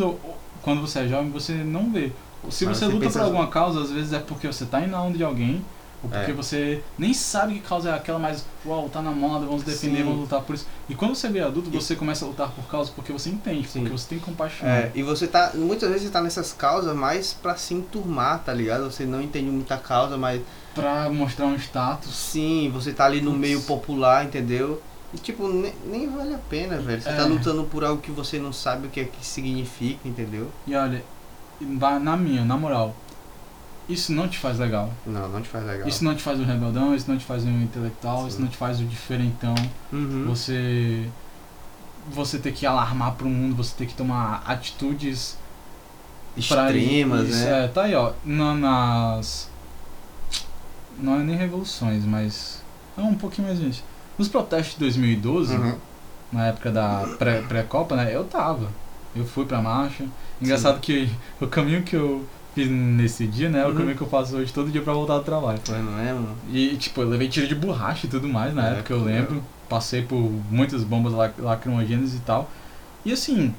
A: quando você é jovem você não vê. Se
B: Mas
A: você
B: você
A: luta
B: pensa-
A: por alguma causa, às vezes é porque você tá indo na onda de alguém, ou porque
B: É.
A: você nem sabe que causa é aquela, mas uau, tá na moda, vamos defender,
B: Sim.
A: vamos lutar por isso. E quando você vê adulto,
B: E-
A: você começa a lutar por causa porque você entende,
B: Sim.
A: porque você tem compaixão.
B: É, e você tá. Muitas vezes você tá nessas causas mais pra se enturmar, tá ligado? Você não entende muita causa, mas
A: Pra mostrar um status.
B: sim, você tá ali no meio popular, entendeu? E tipo, ne- nem vale a pena, velho. Você
A: É.
B: tá lutando por algo que você não sabe o que é que significa, entendeu?
A: E olha, na minha, na moral, isso não te faz legal.
B: Não, não te faz legal.
A: Isso não te faz o rebeldão, isso não te faz o intelectual, isso
B: Sim.
A: não te faz o diferentão.
B: Uhum.
A: Você você ter que alarmar pro mundo, você ter que tomar atitudes
B: Extremas,
A: isso,
B: né?
A: É, tá aí, ó, na- nas não é nem revoluções, mas é um pouquinho mais gente. Nos protestos de 2012,
B: Uhum.
A: na época da pré- pré-copa, né, eu tava. Eu fui pra marcha. Engraçado que o caminho que eu fiz nesse dia, né, é o
B: Uhum.
A: caminho que eu faço hoje todo dia pra voltar do trabalho.
B: Foi, não é, mano?
A: E, tipo, eu levei tiro de borracha e tudo mais na
B: É,
A: época, eu lembro. Passei por muitas bombas lac- lacrimogêneas e tal. E assim,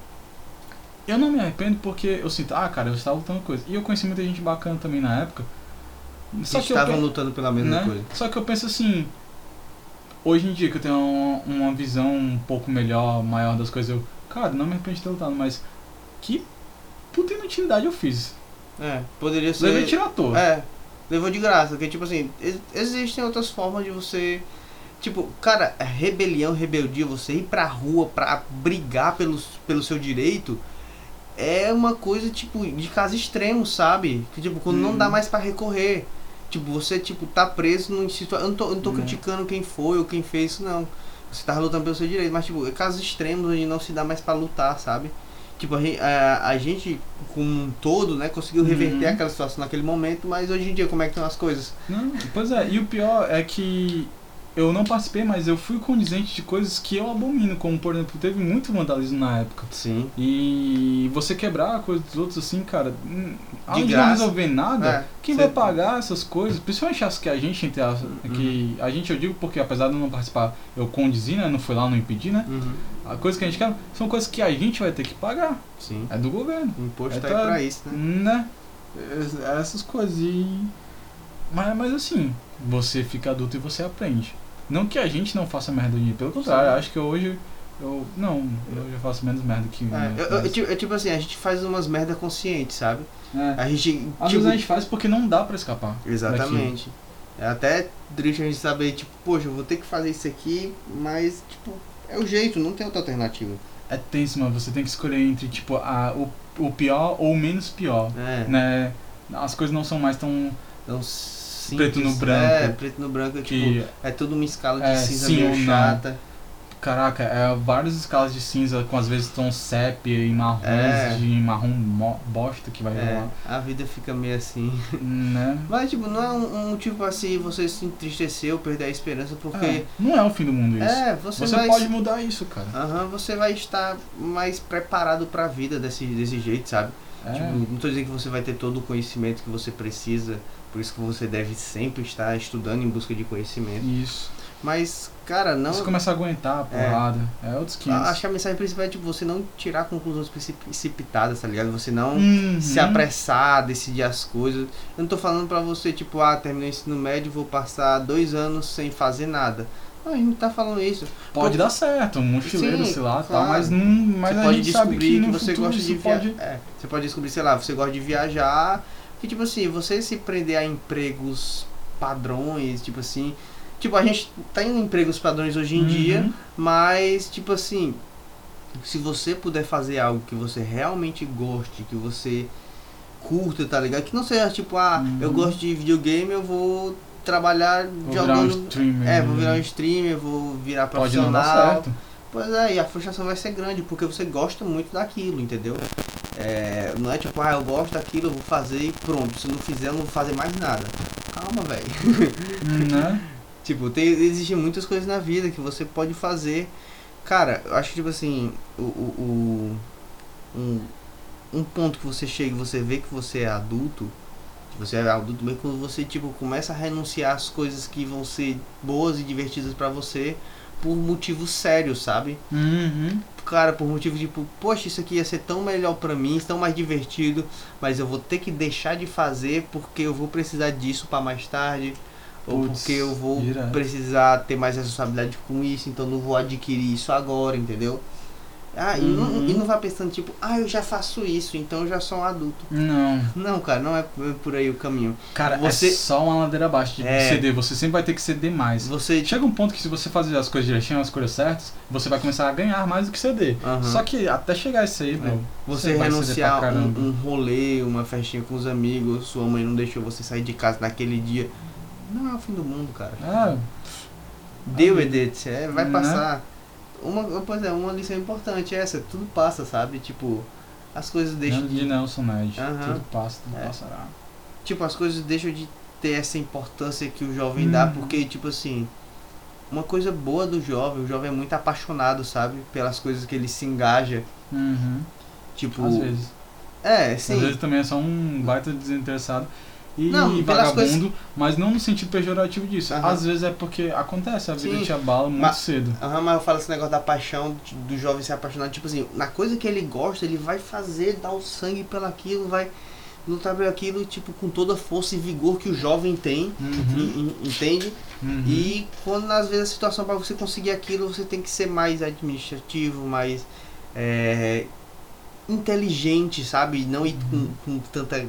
A: eu não me arrependo porque eu sinto, ah, cara, eu estava lutando coisa. E eu conheci muita gente bacana também na época.
B: Só que
A: eu
B: estavam lutando pela mesma
A: né?
B: coisa.
A: Só que eu penso assim, hoje em dia que eu tenho uma, uma visão um pouco melhor, maior das coisas, eu, cara, não me arrependo de ter lutado, mas que puta inutilidade eu fiz.
B: É, poderia ser.
A: Levei toa.
B: É, levou de graça, porque tipo assim, ex- existem outras formas de você. Tipo, cara, é rebelião, rebeldia, você ir pra rua pra brigar pelos, pelo seu direito é uma coisa, tipo, de caso extremo, sabe? Que tipo, quando não
A: Uhum.
B: dá mais pra recorrer. Tipo, você, tipo, tá preso num situação. Eu não tô, eu não tô
A: Uhum.
B: criticando quem foi ou quem fez isso, não. Você tava lutando pelo seu direito, mas, tipo, é casos extremos onde não se dá mais pra lutar, sabe? Tipo, a, a, a gente, como um todo, né, conseguiu reverter
A: Uhum.
B: aquela situação naquele momento, mas hoje em dia, como é que estão as coisas?
A: Não, pois é, e o pior é que eu não participei, mas eu fui condizente de coisas que eu abomino, como por exemplo, teve muito vandalismo na época.
B: Sim.
A: E você quebrar a coisa dos outros assim, cara, hum, além de,
B: graça.
A: não resolver nada,
B: É,
A: quem vai pagar essas coisas? Principalmente as que a gente entre as-
B: Uhum.
A: que a gente eu digo porque apesar de eu não participar, eu condizi, né, não fui lá, não impedi, né?
B: Uhum.
A: A coisa que a gente quer são coisas que a gente vai ter que pagar,
B: Sim.
A: é do governo.
B: O imposto
A: É,
B: tá
A: tá-
B: aí pra isso, né?
A: Né? Es- Essas coisas. E... Mas, mas assim, você fica adulto e você aprende. Não que a gente não faça merda hoje, pelo contrário, acho que hoje. Eu. Não, eu já faço menos merda que.
B: É, eu- eu- tipo, é tipo assim, a gente faz umas merda conscientes, sabe?
A: É.
B: A gente.
A: Às
B: tipo,
A: vezes a gente faz porque não dá pra escapar.
B: Exatamente. É até triste a gente saber, tipo, poxa, eu vou ter que fazer isso aqui, mas, tipo, é o jeito, não tem outra alternativa.
A: É tenso, mano. Você tem que escolher entre, tipo, a, o, o pior ou o menos pior.
B: É.
A: Né? As coisas não são mais tão.
B: Então, simples,
A: Preto no branco.
B: É, preto no branco, tipo,
A: Que,
B: é tudo uma escala de
A: É,
B: cinza
A: sim
B: meio chata.
A: caraca, é várias escalas de cinza com às vezes tons sépia e marrons
B: É.
A: de marrom bosta que vai
B: É,
A: rolar.
B: a vida fica meio assim. [LAUGHS]
A: Né?
B: Mas, tipo, não é um, um pra se você se entristecer ou perder a esperança, porque.
A: É, não é o fim do mundo isso.
B: É, você,
A: Você
B: vai.
A: pode mudar isso, cara.
B: Aham, você vai estar mais preparado pra vida desse, desse jeito, sabe?
A: É.
B: Tipo, não tô dizendo que você vai ter todo o conhecimento que você precisa, por isso que você deve sempre estar estudando em busca de conhecimento.
A: Isso.
B: Mas, cara, não.
A: Você começa a aguentar a porrada. É, outros 500.
B: a- Acho que a mensagem principal é tipo, você não tirar conclusões precip- precipitadas, tá ligado? Você não
A: Uhum.
B: se apressar, decidir as coisas. Eu não tô falando pra você, tipo, ah, terminei o ensino médio, vou passar dois anos sem fazer nada. Não, a gente não tá falando isso.
A: Pode
B: Pô,
A: dar certo, um mochileiro,
B: Sim,
A: sei lá, tal,
B: claro.
A: mas, não, mas
B: você
A: a
B: pode
A: gente sabe
B: descobrir
A: que
B: que,
A: no
B: você gosta de viajar.
A: pode...
B: É, você pode descobrir, sei lá, você gosta de viajar. Que tipo assim, você se prender a empregos padrões, tipo assim. Tipo, a gente tem empregos padrões hoje em
A: Uhum.
B: dia, mas tipo assim, se você puder fazer algo que você realmente goste, que você curta, tá ligado? Que não seja tipo, ah, eu
A: Uhum.
B: gosto de videogame, eu vou trabalhar
A: Vou virar um
B: jogando.
A: streamer.
B: é, vou virar um streamer, vou virar
A: Pode não
B: profissional.
A: dar certo.
B: Pois é, e a frustração vai ser grande, porque você gosta muito daquilo, entendeu? É, não é tipo, ah, eu gosto daquilo, eu vou fazer e pronto. Se não fizer, eu não vou fazer mais nada. Calma, velho. [LAUGHS]
A: né?
B: tipo, tem, existem muitas coisas na vida que você pode fazer. Cara, eu acho que, tipo assim, o, o, o- um, um ponto que você chega e você vê que você é adulto, você é adulto mesmo quando você, tipo, começa a renunciar às coisas que vão ser boas e divertidas pra você por motivos sérios, sabe?
A: Uhum.
B: cara, por motivo tipo, poxa, isso aqui ia ser tão melhor pra mim, tão mais divertido, mas eu vou ter que deixar de fazer porque eu vou precisar disso pra mais tarde, ou
A: Putz,
B: porque eu vou precisar ter mais responsabilidade com isso, então não vou adquirir isso agora, entendeu? Ah, e, não,
A: Uhum.
B: e não vai pensando tipo, ah, eu já faço isso, então eu já sou um adulto.
A: Não.
B: Não, cara, não é por aí o caminho.
A: Cara,
B: Você-
A: é só uma ladeira abaixo de
B: É.
A: ceder. Você sempre vai ter que ceder mais.
B: Você,
A: Chega um ponto que se você fazer as coisas direitinho, as coisas certas, você vai começar a ganhar mais do que ceder.
B: Aham.
A: Só que até chegar isso aí, bro,
B: Você
A: vai ceder
B: renunciar um, um rolê, uma festinha com os amigos, sua mãe não deixou você sair de casa naquele dia. Não é o fim do mundo, cara.
A: Ah,
B: Deu,
A: Ah,
B: Edith, é, vai
A: né?
B: passar. Uma, pois é, uma lição importante é essa, tudo passa, sabe? Tipo, as coisas deixam
A: de
B: de.
A: Nelson Ned.
B: Aham.
A: Tudo passa, tudo
B: É.
A: passará.
B: Tipo, as coisas deixam de ter essa importância que o jovem dá,
A: Uhum.
B: porque, tipo assim, uma coisa boa do jovem, o jovem é muito apaixonado, sabe? Pelas coisas que ele se engaja.
A: Uhum.
B: Tipo.
A: Às vezes.
B: É,
A: Às
B: sim.
A: vezes também é só um baita desinteressado. E
B: Não,
A: vagabundo, mas não no sentido pejorativo disso.
B: Aham.
A: Às vezes é porque acontece, a vida
B: Sim,
A: te abala muito
B: mas-
A: cedo.
B: Aham, mas eu falo esse negócio da paixão, do jovem se apaixonar, tipo assim, na coisa que ele gosta, ele vai fazer, dar o sangue pelaquilo, vai lutar por aquilo, tipo, com toda a força e vigor que o jovem tem,
A: Uhum,
B: en- en- entende?
A: uhum.
B: E quando às vezes a situação para você conseguir aquilo, você tem que ser mais administrativo, mais é, inteligente, sabe? Não ir com, com tanta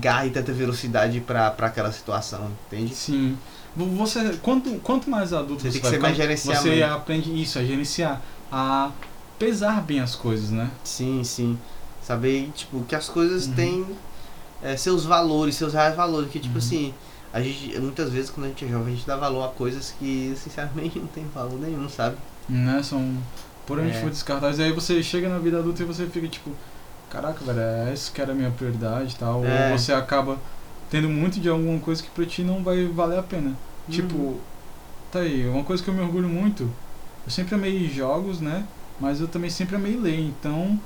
B: garra e tanta velocidade para aquela situação, entende?
A: Sim. Vo- Você, quanto, quanto mais adulto
B: Você
A: você,
B: tem que
A: vai
B: ser mais gerenciamento.
A: você aprende isso, a gerenciar, a pesar bem as coisas, né?
B: Sim, sim. Saber, tipo, que as coisas
A: Uhum.
B: têm é, seus valores, seus reais valores. Que, tipo
A: Uhum.
B: assim, a gente, muitas vezes quando a gente é jovem, a gente dá valor a coisas que, sinceramente, [LAUGHS] não tem valor nenhum, sabe?
A: né? São puramente
B: É.
A: foi descartáveis. Aí você chega na vida adulta e você fica tipo, caraca, velho, é isso que era a minha prioridade e tal.
B: É.
A: Ou você acaba tendo muito de alguma coisa que pra ti não vai valer a pena. Tipo,
B: Uhum.
A: tá aí, uma coisa que eu me orgulho muito, eu sempre amei jogos, né? Mas eu também sempre amei ler, então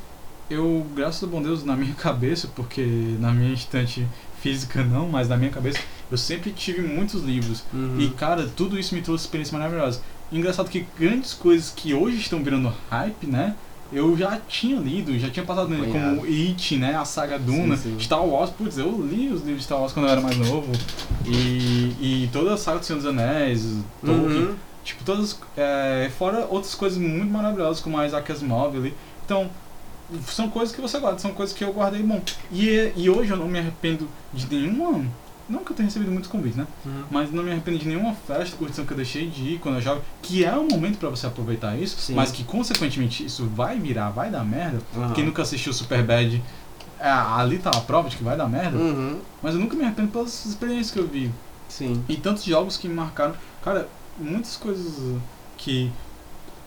A: eu, graças ao bom Deus, na minha [LAUGHS] cabeça, porque na minha estante física não, mas na minha cabeça, eu sempre tive muitos livros.
B: Uhum.
A: E cara, tudo isso me trouxe experiências maravilhosas. Engraçado que grandes coisas que hoje estão virando hype, né? Eu já tinha lido, já tinha passado nele,
B: Cunhado.
A: como It, né? A saga Duna,
B: Sim, sim.
A: Star Wars, putz, eu li os livros de Star Wars quando eu era mais novo. E, e toda a saga do Senhor dos Anéis, Tolkien,
B: Uhum.
A: Tipo, todas. É, fora outras coisas muito maravilhosas, como a Isaac Asimov ali. Então, são coisas que você guarda, são coisas que eu guardei bom. E, e hoje eu não me arrependo de nenhuma. Não que eu tenha recebido muitos convites, né?
B: Uhum.
A: Mas não me arrependo de nenhuma festa, curtição que eu deixei de ir quando eu jovem. Que é um momento pra você aproveitar isso,
B: Sim.
A: mas que consequentemente isso vai virar, vai dar merda.
B: Uhum.
A: Quem nunca assistiu Superbad, é, ali tá a prova de que vai dar merda.
B: Uhum.
A: Mas eu nunca me arrependo pelas experiências que eu vi.
B: Sim.
A: E tantos jogos que me marcaram. Cara, muitas coisas que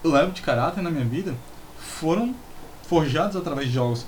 A: eu levo de caráter na minha vida foram forjadas através de jogos.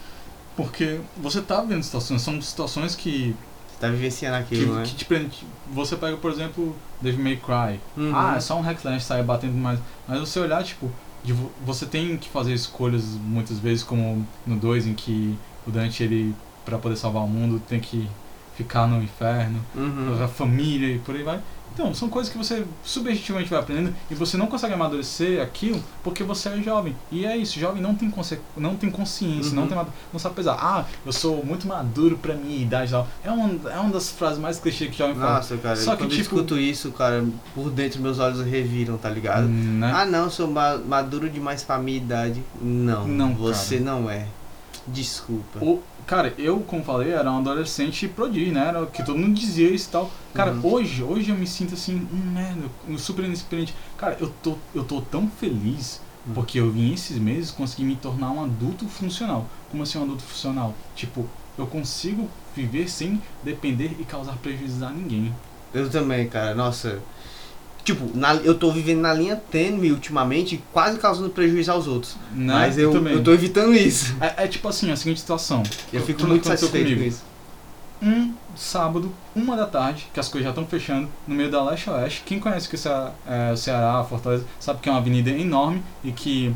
A: Porque você tá vendo situações, são situações que,
B: Você tá vivenciando
A: que,
B: aquilo, né?
A: que te prendem. Você pega, por exemplo, Devil May Cry.
B: Uhum.
A: Ah, é só um hack slash sair batendo mais. Mas você olhar, tipo, de vo- você tem que fazer escolhas muitas vezes, como no 2, em que o Dante, ele, pra poder salvar o mundo, tem que ficar no inferno
B: Uhum.
A: a família e por aí vai. Então, são coisas que você subjetivamente vai aprendendo e você não consegue amadurecer aquilo porque você é jovem. E é isso, jovem não tem, conse não tem consciência,
B: Uhum.
A: não, tem, não sabe pesar. Ah, eu sou muito maduro pra minha idade e tal. É uma, é uma das frases mais clichês que jovem fala.
B: Nossa, cara,
A: Só que,
B: quando eu
A: tipo-
B: escuto isso, cara, por dentro meus olhos reviram, tá ligado?
A: Hum, né?
B: Ah, não, sou ma- maduro demais pra minha idade. Não,
A: Não,
B: você não é. Desculpa.
A: O, cara, eu, como falei, era um adolescente prodígio, né? Era o que todo mundo dizia isso e tal. Cara,
B: Uhum.
A: hoje, hoje eu me sinto assim, um merda, um super inexperiente. Cara, eu tô, eu tô tão feliz
B: Uhum.
A: porque eu vim esses meses conseguir me tornar um adulto funcional. Como assim um adulto funcional? Tipo, eu consigo viver sem depender e causar prejuízos a ninguém.
B: Eu também, cara. Nossa. Tipo, na- eu tô vivendo na linha tênue ultimamente, quase causando prejuízo aos outros.
A: Né?
B: Mas eu,
A: também.
B: eu tô evitando isso.
A: É, é tipo assim, a seguinte situação.
B: Eu fico
A: Tudo
B: muito satisfeito
A: comigo.
B: com isso.
A: um sábado, uma da tarde, que as coisas já estão fechando, no meio da Leste Oeste. Quem conhece que é, é, o Ceará, Fortaleza, sabe que é uma avenida enorme e que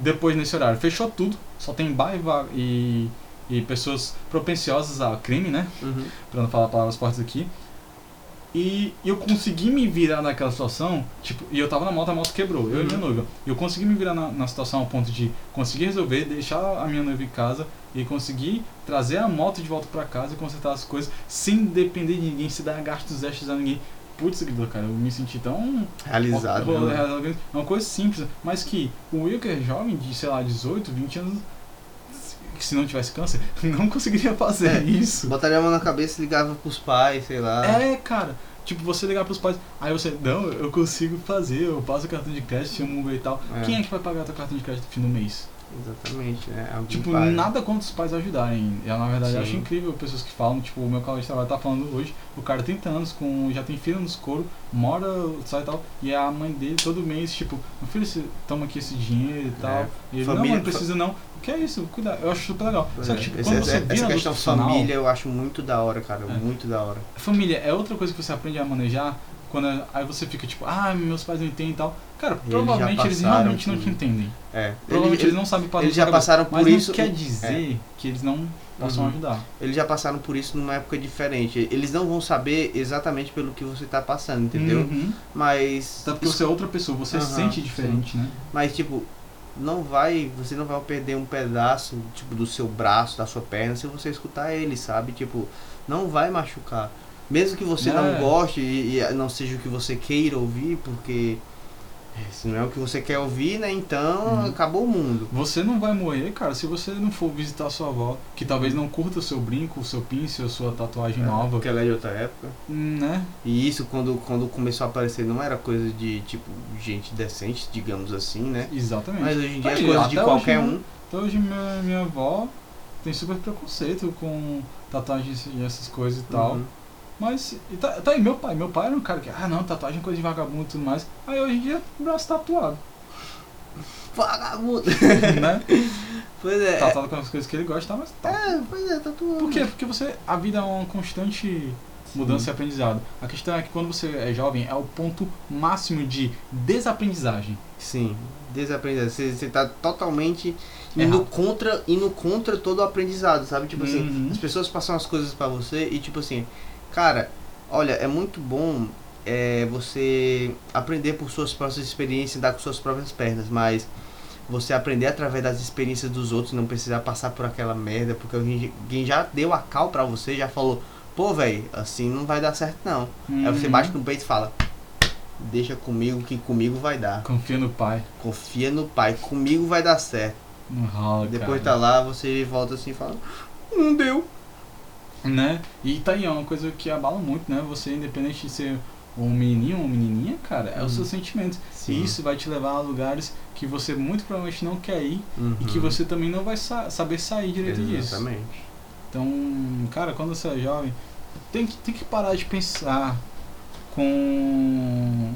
A: depois nesse horário fechou tudo, só tem bar e, va- e, e pessoas propensiosas a crime, né?
B: Uhum.
A: Pra não falar palavras fortes aqui. E eu consegui me virar naquela situação, tipo, e eu tava na moto, a moto quebrou, eu e minha
B: Uhum.
A: noiva. E eu consegui me virar na, na situação ao ponto de conseguir resolver, deixar a minha noiva em casa e conseguir trazer a moto de volta pra casa e consertar as coisas sem depender de ninguém, sem dar gastos extras a ninguém. Putz, cara, eu me senti tão
B: Realizado. Né?
A: realizado. É uma coisa simples, mas que o que é jovem, de sei lá, 18, 20 anos, que se não tivesse câncer, [LAUGHS] não conseguiria fazer
B: É.
A: isso.
B: Botaria a mão na cabeça e ligava pros pais, sei lá.
A: É, cara. Tipo, você ligar pros pais, aí você, não, eu consigo fazer, eu passo o cartão de crédito, chamo um Uber e tal.
B: É.
A: Quem é que vai pagar teu cartão de crédito no fim do mês?
B: Exatamente, né? Alguém
A: Tipo,
B: paga.
A: nada contra os pais ajudarem. Eu, na verdade,
B: Sim.
A: acho incrível pessoas que falam, tipo, o meu colega de trabalho tá falando hoje, o cara tem 30 anos, com, já tem filho nos couro, mora, sai e tal, e a mãe dele todo mês, tipo, meu filho, você toma aqui esse dinheiro e tal.
B: É.
A: E ele,
B: Família-
A: não, não precisa não. Que é isso? Cuidar. Eu acho super legal. Só que, tipo,
B: Essa-
A: quando você
B: essa,
A: vira
B: essa questão família eu acho muito da hora, cara.
A: É.
B: Muito da hora.
A: Família é outra coisa que você aprende a manejar quando é- aí você fica tipo, ah, meus pais não entendem e tal. Cara,
B: Eles
A: provavelmente eles realmente não te entendem.
B: É.
A: Provavelmente
B: Ele-
A: eles não sabem passar
B: eles já passaram por
A: mas
B: isso-
A: não quer dizer que eles não possam
B: Uhum.
A: ajudar.
B: Eles já passaram por isso numa época diferente. Eles não vão saber exatamente pelo que você tá passando, entendeu?
A: Uhum.
B: Mas.
A: Até porque você é outra pessoa, você
B: Aham,
A: sente diferente, né?
B: Mas tipo, não vai. Você não vai perder um pedaço, tipo, do seu braço, da sua perna, se você escutar ele, sabe? Tipo, não vai machucar. Mesmo que você
A: É.
B: não goste e, e não seja o que você queira ouvir, porque. É, Se não é o que você quer ouvir, né? Então
A: Uhum.
B: acabou o mundo.
A: Você não vai morrer, cara, se você não for visitar sua avó, que talvez não curta o seu brinco, o seu pincel, a sua tatuagem nova,
B: Porque ela é de outra época.
A: né?
B: E isso, quando, quando começou a aparecer, não era coisa de, tipo, gente decente, digamos assim, né?
A: Exatamente.
B: Mas hoje em dia é coisa de qualquer
A: hoje,
B: um.
A: Então hoje minha, minha avó tem super preconceito com tatuagens e essas coisas e tal. Mas tá, tá aí meu pai. Meu pai era um cara que, ah não, tatuagem é coisa de vagabundo e tudo mais. Aí hoje em dia o braço tatuado,
B: Vagabundo! [LAUGHS]
A: né?
B: Pois é.
A: Tatuado com as coisas que ele gosta, mas tá.
B: É, pois é, tatuando.
A: Por quê? Porque você. A vida é uma constante mudança e aprendizado. A questão é que quando você é jovem é o ponto máximo de desaprendizagem.
B: Sim, desaprendizado. Você, você tá totalmente indo
A: Errado.
B: contra, indo contra todo o aprendizado, sabe? Tipo assim,
A: Uhum.
B: as pessoas passam as coisas pra você e tipo assim, cara, olha, é muito bom é, você aprender por suas próprias experiências e dar com suas próprias pernas, mas você aprender através das experiências dos outros, não precisar passar por aquela merda, porque alguém, já deu a cal pra você, já falou, pô, velho, assim não vai dar certo não. Aí você
A: Uhum.
B: bate no peito e fala, deixa comigo que comigo vai dar.
A: Confia no pai.
B: Confia no pai, comigo vai dar certo.
A: Não rola,
B: Depois
A: cara.
B: tá lá, você volta assim e fala, não deu.
A: Né? E tá aí, é uma coisa que abala muito, né? Você, independente de ser um menininho ou menininha, cara, é
B: Uhum.
A: o seu sentimento. E isso vai te levar a lugares que você muito provavelmente não quer ir e que você também não vai sa- saber sair direito disso.
B: Uhum. Exatamente.
A: Então, cara, quando você é jovem, tem que, tem que parar de pensar com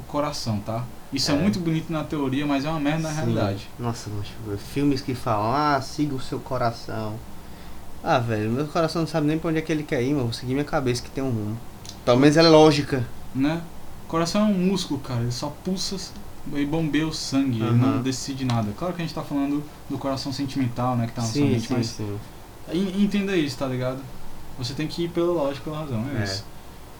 A: o coração, tá? Isso é.
B: É.
A: muito bonito na teoria, mas é uma merda na
B: Sim.
A: realidade.
B: Nossa, mas filmes que falam, ah, siga o seu coração. Ah, velho, meu coração não sabe nem pra onde é que ele quer ir, mas vou seguir minha cabeça que tem um rumo. Menos é lógica.
A: Né? Coração é um músculo, cara, ele só pulsa e bombeia o sangue, ele não decide nada. Claro que a gente tá falando do coração sentimental, né, que tá na sua
B: sim,
A: mente,
B: sim,
A: mas
B: sim.
A: en- entenda isso, tá ligado? Você tem que ir pela lógica, pela razão, é,
B: É.
A: isso.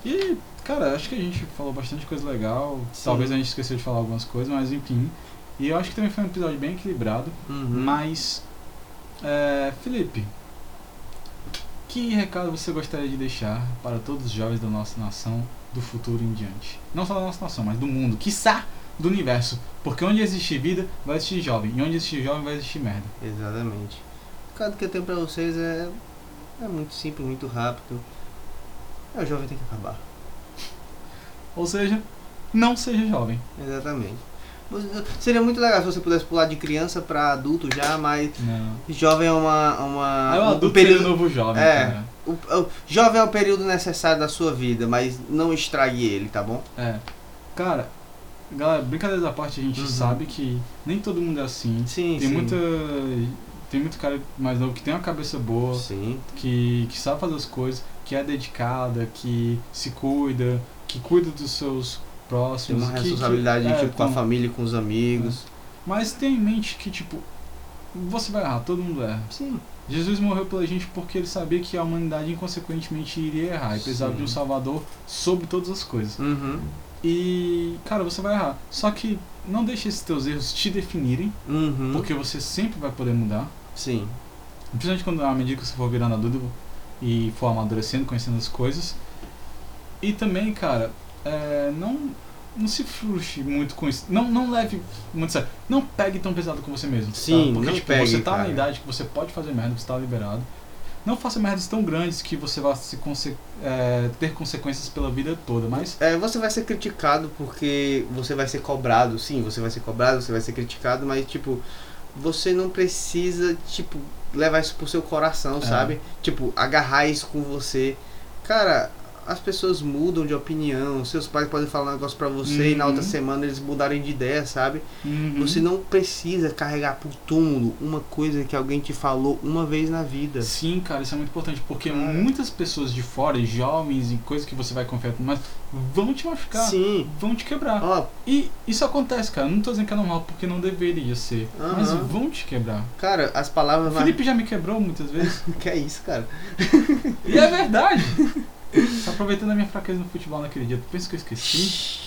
A: E, cara, acho que a gente falou bastante coisa legal,
B: Sim.
A: talvez a gente esqueceu de falar algumas coisas, mas enfim. E eu acho que também foi um episódio bem equilibrado,
B: Uhum.
A: mas... É, Felipe, que recado você gostaria de deixar para todos os jovens da nossa nação do futuro em diante? Não só da nossa nação, mas do mundo, quiçá do universo. Porque onde existir vida, vai existir jovem. E onde existir jovem, vai existir merda.
B: Exatamente. O recado que eu tenho pra vocês é, é muito simples, muito rápido. É, o jovem tem que acabar.
A: Ou seja, não seja jovem.
B: Exatamente. Seria muito legal se você pudesse pular de criança pra adulto já, mas
A: Não.
B: jovem é uma. uma
A: o
B: um
A: adulto
B: período,
A: seria o novo jovem,
B: É. o, o jovem é o período necessário da sua vida, mas não estrague ele, tá bom?
A: É. Cara, galera, brincadeiras à parte, a gente
B: Uhum.
A: sabe que nem todo mundo é assim.
B: Sim,
A: Tem
B: sim.
A: muita. Tem muito cara mais novo que tem uma cabeça boa,
B: Sim.
A: que, que sabe fazer as coisas, que é dedicada, que se cuida, que cuida dos seus
B: Tem
A: próximos.
B: uma
A: que- que-
B: responsabilidade
A: é,
B: tipo, com a família e com os amigos.
A: Mas tenha em mente que, tipo, você vai errar, todo mundo erra.
B: Sim.
A: Jesus morreu pela gente porque ele sabia que a humanidade inconsequentemente iria errar e precisava
B: Sim.
A: de um salvador sobre todas as coisas.
B: Uhum.
A: E, cara, você vai errar. Só que não deixe esses teus erros te definirem,
B: Uhum.
A: porque você sempre vai poder mudar.
B: Sim.
A: Principalmente quando à medida que você for virando adulto e for amadurecendo, conhecendo as coisas. E também, cara, é, não, não se frustre muito com isso. Não, não leve muito sério. Não pegue tão pesado com você mesmo. tá?
B: Sim,
A: Porque
B: não
A: tipo,
B: pegue,
A: você tá
B: cara.
A: na idade que você pode fazer merda, você tá liberado. Não faça merdas tão grandes que você vá se conse é, ter consequências pela vida toda, mas
B: É, você vai ser criticado porque você vai ser cobrado. Sim, você vai ser cobrado, você vai ser criticado, mas tipo, você não precisa, tipo, levar isso pro seu coração,
A: É.
B: sabe? Tipo, agarrar isso com você. Cara, as pessoas mudam de opinião, seus pais podem falar um negócio pra você e na
A: Uhum.
B: outra semana eles mudarem de ideia, sabe?
A: Uhum.
B: Você não precisa carregar pro túmulo uma coisa que alguém te falou uma vez na vida.
A: Sim, cara, isso é muito importante, porque muitas pessoas de fora, jovens e coisas que você vai confiar mais, vão te machucar,
B: Sim.
A: vão te quebrar.
B: Ó,
A: E isso acontece, cara. Não tô dizendo que é normal, porque não deveria ser. Mas
B: Aham.
A: vão te quebrar.
B: cara, as
A: O
B: palavras.
A: Felipe já me quebrou muitas vezes. [LAUGHS]
B: Que é isso, cara?
A: e é verdade. [LAUGHS] Tá aproveitando a minha fraqueza no futebol naquele dia. Tu pensa que eu esqueci?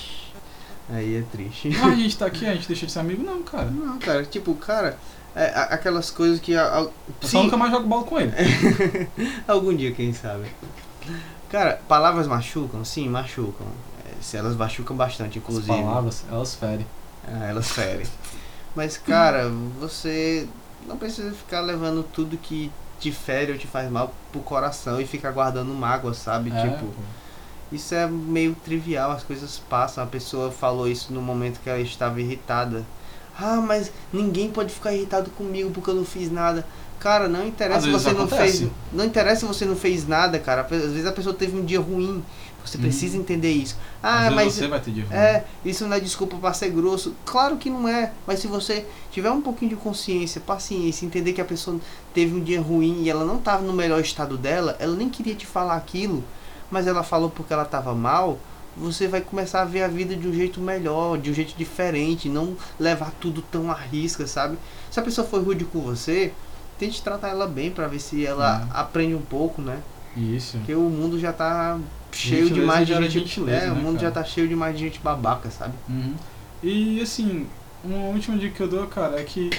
B: Aí é triste.
A: A gente tá aqui, a [LAUGHS] gente deixa de ser amigo? Não, cara.
B: Não, cara, tipo, cara, é, a- aquelas coisas que. a- a-
A: Eu só
B: Sim,
A: nunca mais jogo bola com ele. [LAUGHS]
B: algum dia, quem sabe. Cara, palavras machucam? Sim, machucam. É, se elas machucam bastante,
A: As
B: inclusive.
A: palavras, elas ferem.
B: Ah, elas ferem. Mas, cara, você não precisa ficar levando tudo que te fere ou te faz mal pro coração e ficar guardando mágoa, sabe?
A: É,
B: tipo, isso é meio trivial, as coisas passam. A pessoa falou isso no momento que ela estava irritada. Ah, mas ninguém pode ficar irritado comigo porque eu não fiz nada. Cara, não interessa se você não
A: acontece.
B: fez. Não interessa se você não fez nada, cara. Às vezes a pessoa teve um dia ruim. Você
A: Uhum.
B: precisa entender isso. Ah, mas
A: você vai ter de
B: é, isso não é desculpa pra ser grosso. Claro que não é, mas se você tiver um pouquinho de consciência, paciência, entender que a pessoa teve um dia ruim e ela não estava no melhor estado dela, ela nem queria te falar aquilo, mas ela falou porque ela estava mal, você vai começar a ver a vida de um jeito melhor, de um jeito diferente, não levar tudo tão à risca, sabe? Se a pessoa for rude com você, tente tratar ela bem pra ver se ela
A: É.
B: aprende um pouco, né?
A: Isso.
B: Porque o mundo já tá cheio demais de
A: gera
B: gente.
A: gentileza,
B: é, o
A: né,
B: mundo já tá cheio demais de gente babaca, sabe?
A: Uhum. E assim, uma última dica que eu dou, cara, é que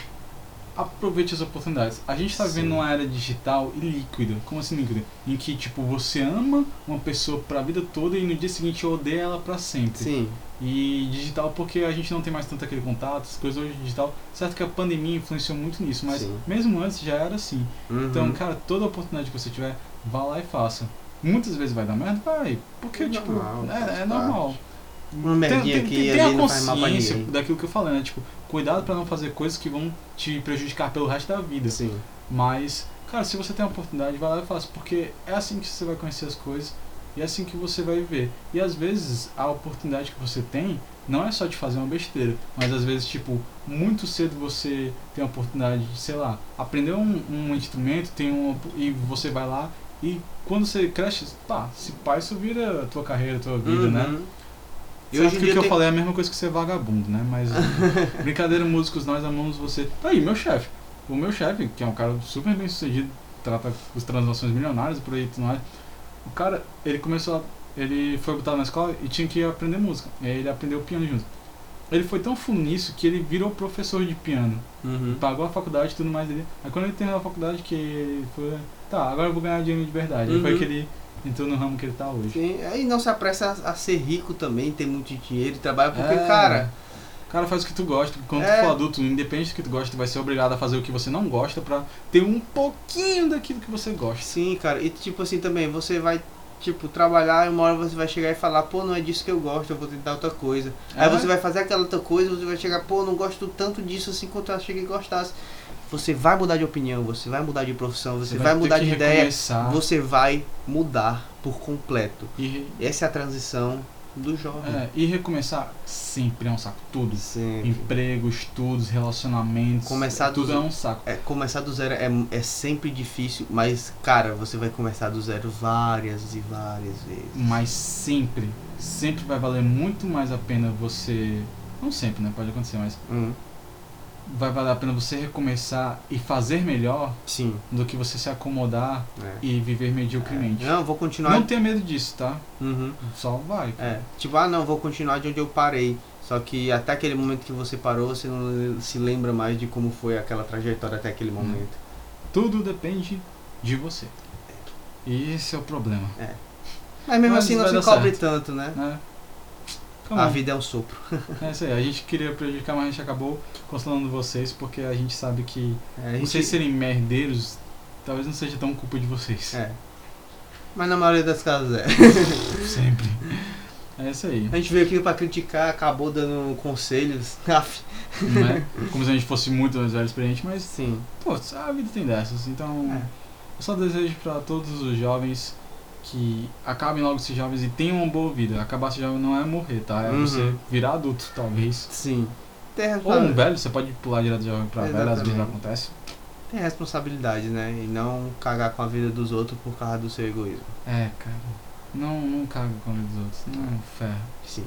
A: aproveite as oportunidades. A gente tá
B: Sim.
A: vivendo uma era digital e líquida. Como assim líquida? Em que, tipo, você ama uma pessoa pra vida toda e no dia seguinte odeia ela pra sempre.
B: Sim.
A: E digital porque a gente não tem mais tanto aquele contato, as coisas hoje digital. Certo que a pandemia influenciou muito nisso, mas
B: Sim.
A: mesmo antes já era assim.
B: Uhum.
A: Então, cara, toda oportunidade que você tiver, vá lá e faça. Muitas vezes vai dar merda? Vai. Porque,
B: É
A: tipo,
B: normal,
A: é, é normal.
B: uma merdinha aqui e
A: tem
B: ali
A: a consciência daquilo que eu falei, né? Tipo, cuidado pra não fazer coisas que vão te prejudicar pelo resto da vida.
B: Sim.
A: Mas, cara, se você tem a oportunidade, vai lá e faça, porque é assim que você vai conhecer as coisas e é assim que você vai viver. E às vezes a oportunidade que você tem não é só de fazer uma besteira, mas às vezes, tipo, muito cedo você tem a oportunidade de, sei lá, aprender um, um instrumento, tem um, e você vai lá e quando você cresce, pá, se pá, isso vira a tua carreira, a tua vida, né?
B: Uhum. E
A: Sabe
B: hoje em
A: que o que eu falei é a mesma coisa que ser vagabundo, né? Mas [LAUGHS] brincadeira, músicos, nós amamos você. Tá aí, meu chefe. O meu chefe, que é um cara super bem sucedido, trata com transações milionárias por aí tudo mais. O cara, ele começou a, Ele foi botado na escola e tinha que aprender música. E aí ele aprendeu piano junto. Ele foi tão fundo nisso que ele virou professor de piano.
B: Uhum.
A: Pagou a faculdade e tudo mais dele. Aí quando ele terminou a faculdade, que ele foi. Tá, agora eu vou ganhar dinheiro de verdade. Aí foi
B: Uhum.
A: que ele entrou no ramo que ele tá hoje.
B: Sim, aí não se apressa a, a ser rico também, ter muito dinheiro e trabalhar, porque,
A: É.
B: cara,
A: Cara, faz o que tu gosta. Quando
B: É.
A: tu for adulto, independente do que tu gosta, tu vai ser obrigado a fazer o que você não gosta pra ter um pouquinho daquilo que você gosta.
B: sim, cara, e tipo assim também, você vai, tipo, trabalhar e uma hora você vai chegar e falar, pô, não é disso que eu gosto, eu vou tentar outra coisa. Aí
A: É.
B: você vai fazer aquela outra coisa, você vai chegar, pô, não gosto tanto disso assim quanto eu achei que gostasse. Você vai mudar de opinião, você vai mudar de profissão, você, vai,
A: ter
B: mudar de ideia,
A: recomeçar
B: você vai mudar por completo.
A: E,
B: Essa é a transição do jovem.
A: é, e recomeçar sempre é um saco. Tudo.
B: Sempre.
A: Emprego, estudos, relacionamentos.
B: Começar
A: tudo
B: do-
A: é um saco.
B: É, começar do zero é, é sempre difícil, mas, cara, você vai começar do zero várias e várias vezes.
A: Mas sempre, sempre vai valer muito mais a pena você. Não sempre, né? Pode acontecer, mas
B: Hum,
A: vai valer a pena você recomeçar e fazer melhor
B: sim.
A: do que você se acomodar
B: É.
A: e viver mediocremente.
B: Não, vou continuar.
A: Não tenha medo disso, tá?
B: Uhum.
A: Só vai.
B: É, tipo, ah não, vou continuar de onde eu parei. Só que até aquele momento que você parou, você não se lembra mais de como foi aquela trajetória até aquele momento.
A: Tudo depende de você. E esse é o problema.
B: Mas mesmo
A: Mas
B: assim não se cobre tanto, né?
A: Né? Come
B: A vida é um sopro. [LAUGHS]
A: É isso aí. A gente queria prejudicar, mas a gente acabou consolando vocês porque a gente sabe que
B: É, gente-
A: vocês serem merdeiros talvez não seja tão culpa de vocês.
B: é. Mas na maioria das casas é. [LAUGHS]
A: Sempre. É isso aí.
B: A gente veio aqui pra criticar, acabou dando conselhos. [LAUGHS]
A: Não é? Como se a gente fosse muito mais velho experiente, mas,
B: Sim.
A: pô, a vida tem dessas. Então,
B: É.
A: eu só desejo pra todos os jovens que acabem logo esses jovens e tenham uma boa vida. Acabar ser jovem não é morrer, tá? É
B: Uhum.
A: você virar adulto, talvez.
B: Sim.
A: Ou um velho, você pode pular direto de jovem pra velho, às vezes
B: Exatamente.
A: acontece.
B: tem responsabilidade, né? E não cagar com a vida dos outros por causa do seu egoísmo.
A: É, cara. Não, não caga com a vida dos outros. Não ferra.
B: Sim.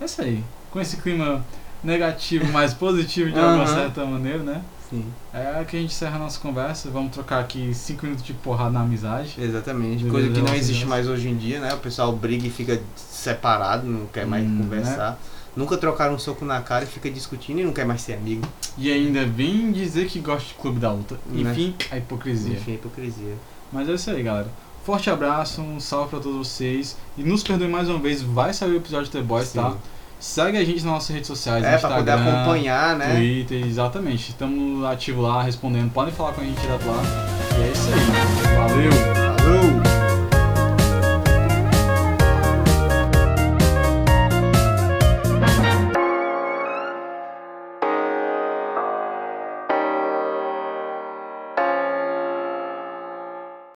A: É isso aí. Com esse clima negativo, mas positivo de [LAUGHS] alguma
B: Aham.
A: certa maneira, né?
B: Sim.
A: É que a gente encerra a nossa conversa. Vamos trocar aqui 5 minutos de porrada na amizade.
B: Exatamente. Coisa que não existe mais hoje em dia, né? O pessoal briga e fica separado, não quer mais
A: Hum,
B: conversar. Nunca trocaram um soco na cara e fica discutindo e não quer mais ser amigo.
A: E ainda vem dizer que gosta de clube da luta.
B: Né?
A: Enfim, a hipocrisia.
B: Enfim, hipocrisia.
A: Mas é isso aí, galera. Forte abraço, um salve pra todos vocês. E nos perdoem mais uma vez, vai sair o episódio de The Boys,
B: Sim.
A: tá? Segue a gente nas nossas redes sociais,
B: É, pra
A: Instagram,
B: poder acompanhar, né?
A: Twitter, exatamente. Estamos ativos lá, respondendo. Podem falar com a gente direto lá. E é isso aí. Valeu!
B: Falou!